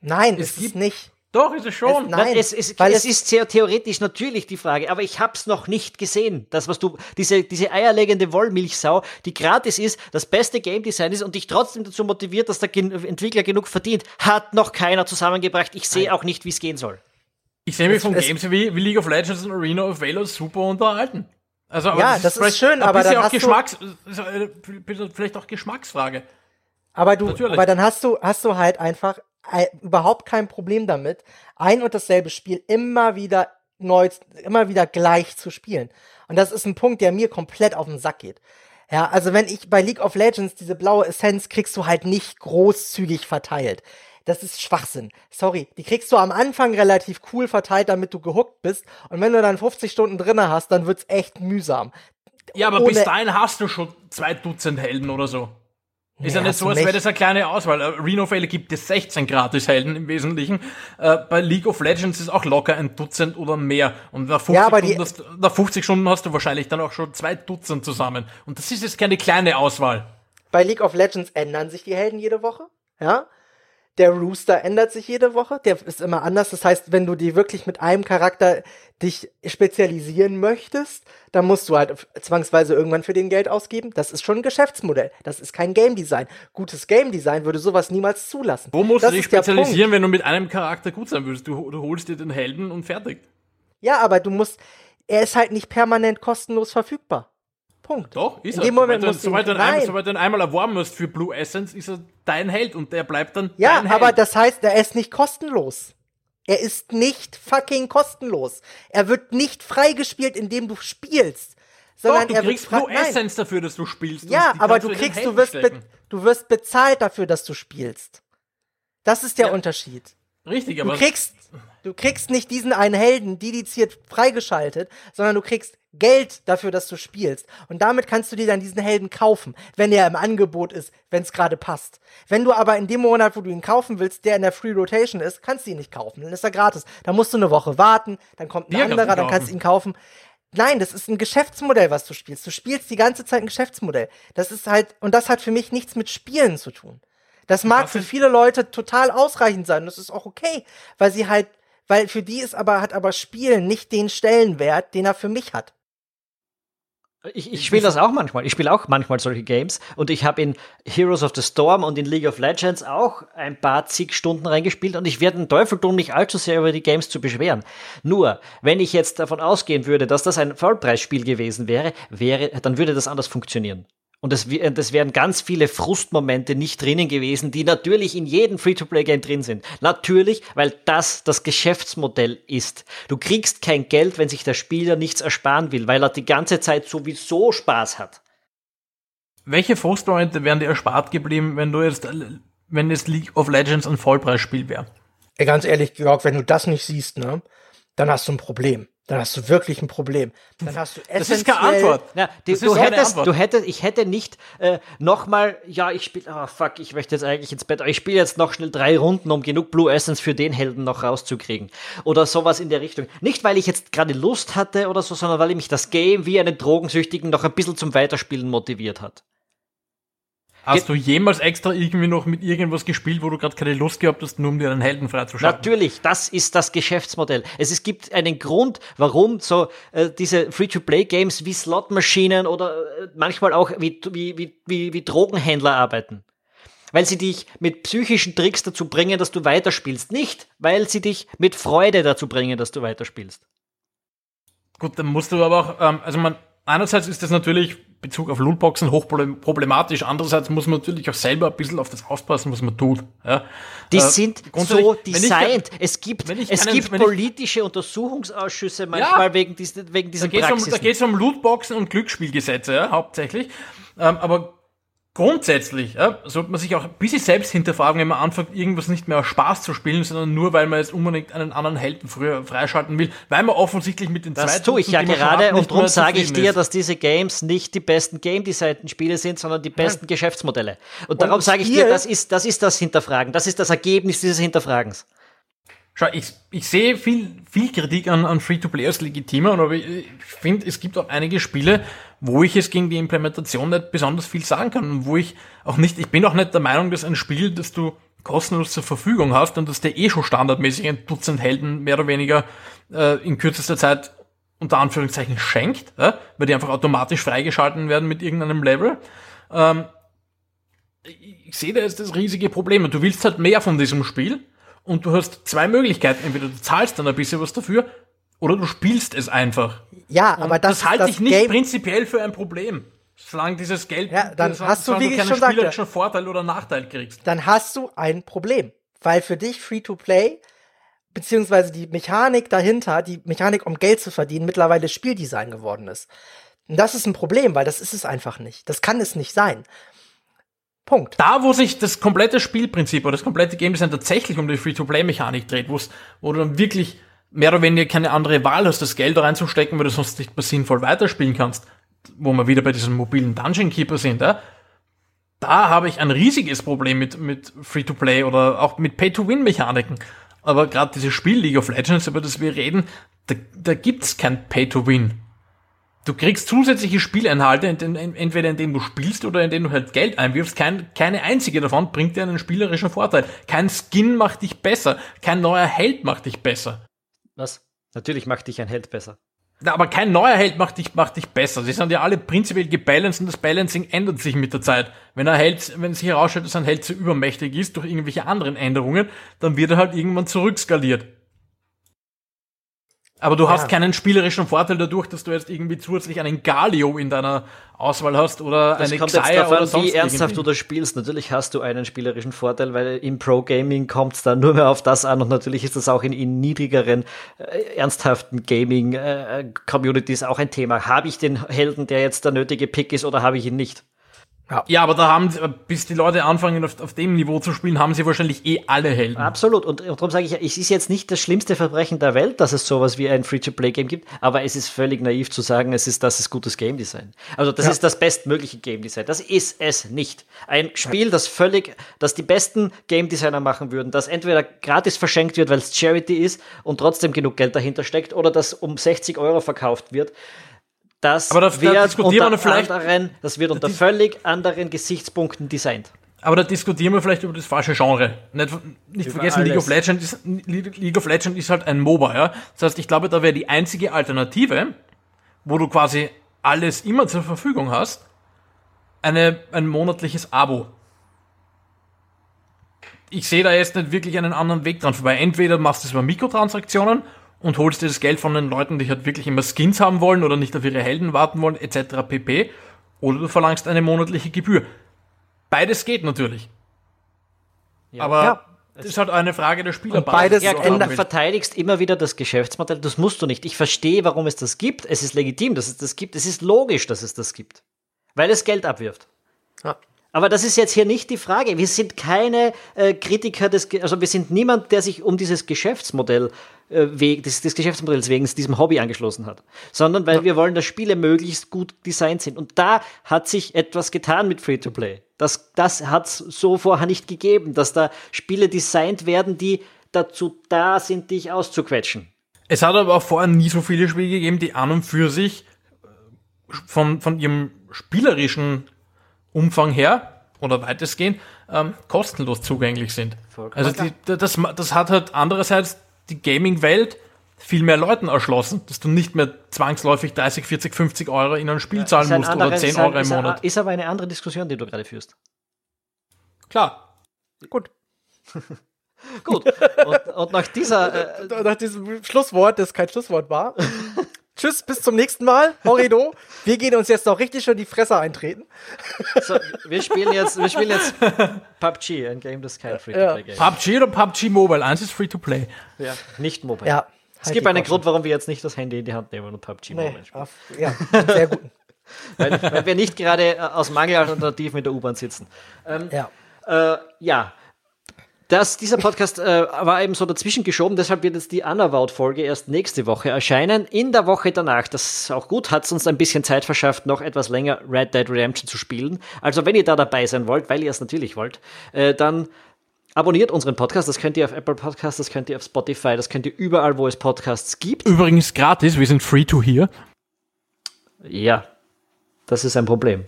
Speaker 2: Nein, es, es gibt nicht.
Speaker 3: Doch, ist es schon.
Speaker 1: Es, nein, es, es, weil es, es ist sehr theoretisch natürlich die Frage, aber ich hab's noch nicht gesehen. Das, was du, diese, diese eierlegende Wollmilchsau, die gratis ist, das beste Game Design ist und dich trotzdem dazu motiviert, dass der Entwickler genug verdient, hat noch keiner zusammengebracht. Ich sehe auch nicht, wie es gehen soll.
Speaker 3: Ich sehe mich von Games wie, wie League of Legends und Arena of Valor super unterhalten.
Speaker 2: Also, ja, das, das ist schön, aber dann
Speaker 3: auch Geschmacks, vielleicht auch Geschmacksfrage.
Speaker 2: Aber du, Natürlich. aber dann hast du, hast du halt einfach überhaupt kein Problem damit, ein und dasselbe Spiel immer wieder neu, immer wieder gleich zu spielen. Und das ist ein Punkt, der mir komplett auf den Sack geht. Ja, also wenn ich bei League of Legends diese blaue Essenz kriegst du halt nicht großzügig verteilt. Das ist Schwachsinn. Sorry. Die kriegst du am Anfang relativ cool verteilt, damit du gehuckt bist. Und wenn du dann 50 Stunden drinne hast, dann wird's echt mühsam.
Speaker 3: Ja, aber Ohne bis dahin hast du schon zwei Dutzend Helden oder so. Ist ja, ja nicht so, als wäre das eine kleine Auswahl. Äh, Reno Fälle gibt es 16 Gratis-Helden im Wesentlichen. Äh, bei League of Legends ist auch locker ein Dutzend oder mehr. Und nach 50, ja, Stunden, hast, nach 50 Stunden hast du wahrscheinlich dann auch schon zwei Dutzend zusammen. Und das ist jetzt keine kleine Auswahl.
Speaker 2: Bei League of Legends ändern sich die Helden jede Woche. Ja. Der Rooster ändert sich jede Woche, der ist immer anders. Das heißt, wenn du die wirklich mit einem Charakter dich spezialisieren möchtest, dann musst du halt zwangsweise irgendwann für den Geld ausgeben. Das ist schon ein Geschäftsmodell. Das ist kein Game Design. Gutes Game Design würde sowas niemals zulassen.
Speaker 3: Wo musst
Speaker 2: das
Speaker 3: du dich spezialisieren, wenn du mit einem Charakter gut sein willst? Du, du holst dir den Helden und fertig.
Speaker 2: Ja, aber du musst, er ist halt nicht permanent kostenlos verfügbar. Punkt.
Speaker 3: Doch, ist In dem er. Moment sobald, du ein, sobald du ihn einmal erworben hast für Blue Essence, ist er dein Held und der bleibt dann
Speaker 2: ja,
Speaker 3: dein
Speaker 2: Held. Aber das heißt, er ist nicht kostenlos. Er ist nicht fucking kostenlos. Er wird nicht freigespielt, indem du spielst. Sondern
Speaker 3: Doch, du kriegst Blue Essence dafür, dass du spielst.
Speaker 2: Ja, aber du kriegst, du wirst, du wirst bezahlt dafür, dass du spielst. Das ist der ja, Unterschied.
Speaker 3: Richtig,
Speaker 2: aber. Du kriegst, du kriegst nicht diesen einen Helden dediziert freigeschaltet, sondern du kriegst Geld dafür, dass du spielst. Und damit kannst du dir dann diesen Helden kaufen, wenn er im Angebot ist, wenn es gerade passt. Wenn du aber in dem Monat, wo du ihn kaufen willst, der in der Free Rotation ist, kannst du ihn nicht kaufen. Dann ist er gratis. Dann musst du eine Woche warten, dann kommt ein ja, anderer, dann kannst du ihn kaufen. Nein, das ist ein Geschäftsmodell, was du spielst. Du spielst die ganze Zeit ein Geschäftsmodell. Das ist halt, und das hat für mich nichts mit Spielen zu tun. Das mag für viele Leute total ausreichend sein. Das ist auch okay, weil sie halt, weil für die ist aber, hat aber Spielen nicht den Stellenwert, den er für mich hat.
Speaker 1: Ich, ich spiele das auch manchmal. Ich spiele auch manchmal solche Games und ich habe in Heroes of the Storm und in League of Legends auch ein paar zig Stunden reingespielt und ich werde den Teufel tun, mich allzu sehr über die Games zu beschweren. Nur, wenn ich jetzt davon ausgehen würde, dass das ein Vollpreisspiel gewesen wäre, wäre, dann würde das anders funktionieren. Und es, das wären ganz viele Frustmomente nicht drinnen gewesen, die natürlich in jedem Free-to-Play-Game drin sind. Natürlich, weil das das Geschäftsmodell ist. Du kriegst kein Geld, wenn sich der Spieler nichts ersparen will, weil er die ganze Zeit sowieso Spaß hat.
Speaker 3: Welche Frustmomente wären dir erspart geblieben, wenn du jetzt, wenn es League of Legends ein Vollpreisspiel wäre?
Speaker 2: Ganz ehrlich, Georg, wenn du das nicht siehst, ne, dann hast du ein Problem. Dann hast du wirklich ein Problem. Dann hast du
Speaker 3: Das ist keine Antwort.
Speaker 1: Ja, die,
Speaker 3: Das
Speaker 1: du hättest,
Speaker 3: Antwort.
Speaker 1: du hättest, ich hätte nicht äh, nochmal, ja, ich spiele, oh fuck, ich möchte jetzt eigentlich ins Bett, aber ich spiele jetzt noch schnell drei Runden, um genug Blue Essence für den Helden noch rauszukriegen. Oder sowas in der Richtung. Nicht, weil ich jetzt gerade Lust hatte oder so, sondern weil mich das Game wie einen Drogensüchtigen noch ein bisschen zum Weiterspielen motiviert hat.
Speaker 3: Hast du jemals extra irgendwie noch mit irgendwas gespielt, wo du gerade keine Lust gehabt hast, nur um dir einen Helden freizuschalten?
Speaker 1: Natürlich, das ist das Geschäftsmodell. Es, es gibt einen Grund, warum so äh, diese Free-to-Play-Games wie Slotmaschinen oder äh, manchmal auch wie, wie, wie, wie, wie Drogenhändler arbeiten. Weil sie dich mit psychischen Tricks dazu bringen, dass du weiterspielst. Nicht, weil sie dich mit Freude dazu bringen, dass du weiterspielst.
Speaker 3: Gut, dann musst du aber auch, ähm, also man, einerseits ist das natürlich Bezug auf Lootboxen hochproblematisch, andererseits muss man natürlich auch selber ein bisschen auf das aufpassen, was man tut. Ja.
Speaker 1: Die
Speaker 3: Äh,
Speaker 1: sind so
Speaker 3: wenn ich-
Speaker 1: designt. es gibt,
Speaker 3: ich
Speaker 1: es
Speaker 3: keinen-
Speaker 1: gibt
Speaker 3: wenn ich-
Speaker 1: politische Untersuchungsausschüsse manchmal wegen, dies, wegen
Speaker 3: Da
Speaker 1: diesen
Speaker 3: geht es um,
Speaker 1: Praxisen.
Speaker 3: da geht's um Lootboxen und Glücksspielgesetze, ja, hauptsächlich. Ähm, aber grundsätzlich ja, sollte man sich auch ein bisschen selbst hinterfragen, wenn man anfängt, irgendwas nicht mehr aus Spaß zu spielen, sondern nur, weil man jetzt unbedingt einen anderen Helden früher freischalten will, weil man offensichtlich mit den zwei
Speaker 1: Das tue ich ja gerade und darum sage ich dir,
Speaker 3: ist.
Speaker 1: dass diese Games nicht die besten Game Designten Spiele sind, sondern die besten Geschäftsmodelle. Und darum
Speaker 2: Und
Speaker 1: sage ich dir, das ist, das ist das Hinterfragen. Das ist das Ergebnis dieses Hinterfragens.
Speaker 3: Schau, ich, ich sehe viel, viel Kritik an, an Free-to-Play als legitimer, aber ich, ich finde, es gibt auch einige Spiele, wo ich es gegen die Implementation nicht besonders viel sagen kann und wo ich auch nicht, ich bin auch nicht der Meinung, dass ein Spiel, das du kostenlos zur Verfügung hast und das dir eh schon standardmäßig ein Dutzend Helden mehr oder weniger äh, in kürzester Zeit unter Anführungszeichen schenkt, ja, weil die einfach automatisch freigeschalten werden mit irgendeinem Level. Ähm, ich sehe da jetzt das riesige Problem. Und du willst halt mehr von diesem Spiel und du hast zwei Möglichkeiten. Entweder du zahlst dann ein bisschen was dafür oder du spielst es einfach.
Speaker 2: Ja,
Speaker 3: Und
Speaker 2: aber das,
Speaker 3: das halte ich nicht
Speaker 2: Game,
Speaker 3: prinzipiell für ein Problem. Solange dieses Geld,
Speaker 2: Ja, dann
Speaker 3: solange-
Speaker 2: hast du,
Speaker 3: solange
Speaker 2: wie ich
Speaker 3: keinen
Speaker 2: schon sagte-
Speaker 3: spielerischen Vorteil oder Nachteil kriegst.
Speaker 2: dann hast du ein Problem. Weil für dich Free-to-Play, beziehungsweise die Mechanik dahinter, die Mechanik, um Geld zu verdienen, mittlerweile Spieldesign geworden ist. Und das ist ein Problem, weil das ist es einfach nicht. Das kann es nicht sein. Punkt.
Speaker 3: Da, wo sich das komplette Spielprinzip oder das komplette Game Design tatsächlich um die Free-to-Play-Mechanik dreht, wo du dann wirklich mehr oder weniger keine andere Wahl hast, das Geld reinzustecken, weil du sonst nicht mehr sinnvoll weiterspielen kannst, wo wir wieder bei diesem mobilen Dungeon Keeper sind, ja, da habe ich ein riesiges Problem mit, mit Free-to-Play oder auch mit Pay-to-Win-Mechaniken. Aber gerade dieses Spiel League of Legends, über das wir reden, da, da gibt's kein Pay-to-Win. Du kriegst zusätzliche Spielinhalte, in den, entweder indem du spielst oder indem du halt Geld einwirfst. Kein, keine einzige davon bringt dir einen spielerischen Vorteil. Kein Skin macht dich besser. Kein neuer Held macht dich besser.
Speaker 1: Was? Natürlich macht dich ein Held besser.
Speaker 3: Na, aber kein neuer Held macht dich, macht dich besser. Sie sind ja alle prinzipiell gebalanced und das Balancing ändert sich mit der Zeit. Wenn ein Held, wenn sich herausstellt, dass ein Held zu übermächtig ist durch irgendwelche anderen Änderungen, dann wird er halt irgendwann zurückskaliert. Aber du hast
Speaker 2: Ja.
Speaker 3: keinen spielerischen Vorteil dadurch, dass du jetzt irgendwie zusätzlich einen Galio in deiner Auswahl hast oder
Speaker 1: Das
Speaker 3: eine
Speaker 1: kommt jetzt
Speaker 3: Xayah
Speaker 1: darauf
Speaker 3: oder
Speaker 1: an,
Speaker 3: sonst
Speaker 1: wie ernsthaft
Speaker 3: irgendwie.
Speaker 1: du das spielst. Natürlich hast du einen spielerischen Vorteil, weil im Pro-Gaming kommt es dann nur mehr auf das an und natürlich ist das auch in, in niedrigeren, äh, ernsthaften Gaming-Communities auch ein Thema. Habe ich den Helden, der jetzt der nötige Pick ist oder habe ich ihn nicht?
Speaker 3: Ja, aber da haben, sie- bis die Leute anfangen, auf, auf dem Niveau zu spielen, haben sie wahrscheinlich eh alle Helden.
Speaker 1: Absolut. Und, und darum sage ich, ja, es ist jetzt nicht das schlimmste Verbrechen der Welt, dass es sowas wie ein Free-to-Play-Game gibt, aber es ist völlig naiv zu sagen, es ist, das ist gutes Game Design. Also das
Speaker 2: Ja.
Speaker 1: ist das bestmögliche Game Design. Das ist es nicht. Ein Spiel, das völlig, das die besten Game Designer machen würden, das entweder gratis verschenkt wird, weil es Charity ist und trotzdem genug Geld dahinter steckt, oder das um 60 Euro verkauft wird. Das
Speaker 3: Aber da- da
Speaker 1: wird
Speaker 3: diskutieren wir
Speaker 1: unter
Speaker 3: vielleicht-
Speaker 1: anderen, das wird unter völlig anderen Gesichtspunkten designt.
Speaker 3: Aber da diskutieren wir vielleicht über das falsche Genre. Nicht, nicht vergessen, League
Speaker 1: alles.
Speaker 3: of, Legends ist, League of Legends ist halt ein MOBA, ja. Das heißt, ich glaube, da wäre die einzige Alternative, wo du quasi alles immer zur Verfügung hast, eine, ein monatliches Abo. Ich sehe da jetzt nicht wirklich einen anderen Weg dran vorbei. Entweder machst du es über Mikrotransaktionen und holst dir das Geld von den Leuten, die halt wirklich immer Skins haben wollen oder nicht auf ihre Helden warten wollen, etc. pp. Oder du verlangst eine monatliche Gebühr. Beides geht natürlich. Aber
Speaker 2: Ja.
Speaker 3: das ist halt eine Frage der Spielerbasis.
Speaker 2: beides
Speaker 1: Ja,
Speaker 3: du
Speaker 1: verteidigst immer wieder das Geschäftsmodell. Das musst du nicht. Ich verstehe, warum es das gibt. Es ist legitim, dass es das gibt. Es ist logisch, dass es das gibt. Weil es Geld abwirft.
Speaker 2: Ja.
Speaker 1: Aber das ist jetzt hier nicht die Frage. Wir sind keine äh, Kritiker des, Ge also wir sind niemand, der sich um dieses Geschäftsmodell äh, Weg, des, des Geschäftsmodells wegen diesem Hobby angeschlossen hat, sondern weil ja. wir wollen, dass Spiele möglichst gut designt sind. Und da hat sich etwas getan mit Free-to-Play. Das, das hat es so vorher nicht gegeben, dass da Spiele designt werden, die dazu da sind, dich auszuquetschen.
Speaker 3: Es hat aber auch vorher nie so viele Spiele gegeben, die an und für sich äh, von, von ihrem spielerischen Umfang her oder weitestgehend ähm, kostenlos zugänglich sind. Vollkommen also die, das, das hat halt andererseits die Gaming-Welt viel mehr Leuten erschlossen, dass du nicht mehr zwangsläufig 30, 40, 50 Euro in ein Spiel zahlen musst oder 10 Euro im Monat.
Speaker 1: Ist aber eine andere Diskussion, die du gerade führst.
Speaker 3: Klar.
Speaker 2: Gut.
Speaker 1: Gut. Und, und, nach dieser.
Speaker 2: Äh, nach diesem Schlusswort, das kein Schlusswort war. Tschüss, bis zum nächsten Mal. Horrido. Wir gehen uns jetzt noch richtig schon die Fresse eintreten.
Speaker 1: So, wir spielen jetzt, wir spielen jetzt PUBG, ein Game, das kein Free-to-Play-Game
Speaker 3: ja. PUBG oder PUBG Mobile? Eins ist Free-to-Play.
Speaker 1: Ja, nicht Mobile.
Speaker 2: Ja.
Speaker 1: Es halt gibt einen Grund, warum wir jetzt nicht das Handy in die Hand nehmen und PUBG nee, Mobile spielen. Auf,
Speaker 2: ja, sehr gut.
Speaker 1: weil, weil, wir nicht gerade äh, aus Mangel alternativ mit der U-Bahn sitzen.
Speaker 2: Ähm, ja.
Speaker 1: Äh, ja, das, dieser Podcast äh, war eben so dazwischen geschoben, deshalb wird jetzt die Unavowed-Folge erst nächste Woche erscheinen. In der Woche danach, das ist auch gut, hat es uns ein bisschen Zeit verschafft, noch etwas länger Red Dead Redemption zu spielen. Also wenn ihr da dabei sein wollt, weil ihr es natürlich wollt, äh, dann abonniert unseren Podcast. Das könnt ihr auf Apple Podcasts, das könnt ihr auf Spotify, das könnt ihr überall, wo es Podcasts gibt.
Speaker 3: Übrigens gratis, wir sind free to hear.
Speaker 1: Ja, das ist ein Problem.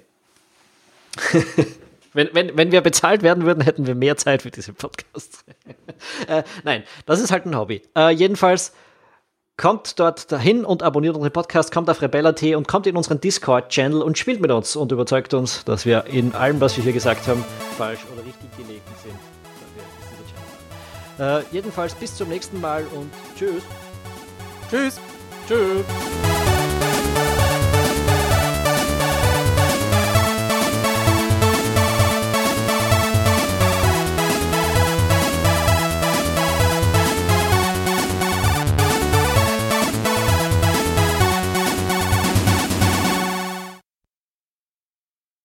Speaker 1: Wenn, wenn, wenn wir bezahlt werden würden, hätten wir mehr Zeit für diese Podcasts. äh, nein, das ist halt ein Hobby. Äh, jedenfalls kommt dort dahin und abonniert unseren Podcast, kommt auf Rebella.t und kommt in unseren Discord-Channel und spielt mit uns und überzeugt uns, dass wir in allem, was wir hier gesagt haben, falsch oder richtig gelegen sind. Äh, jedenfalls bis zum nächsten Mal und tschüss.
Speaker 2: Tschüss.
Speaker 3: Tschüss.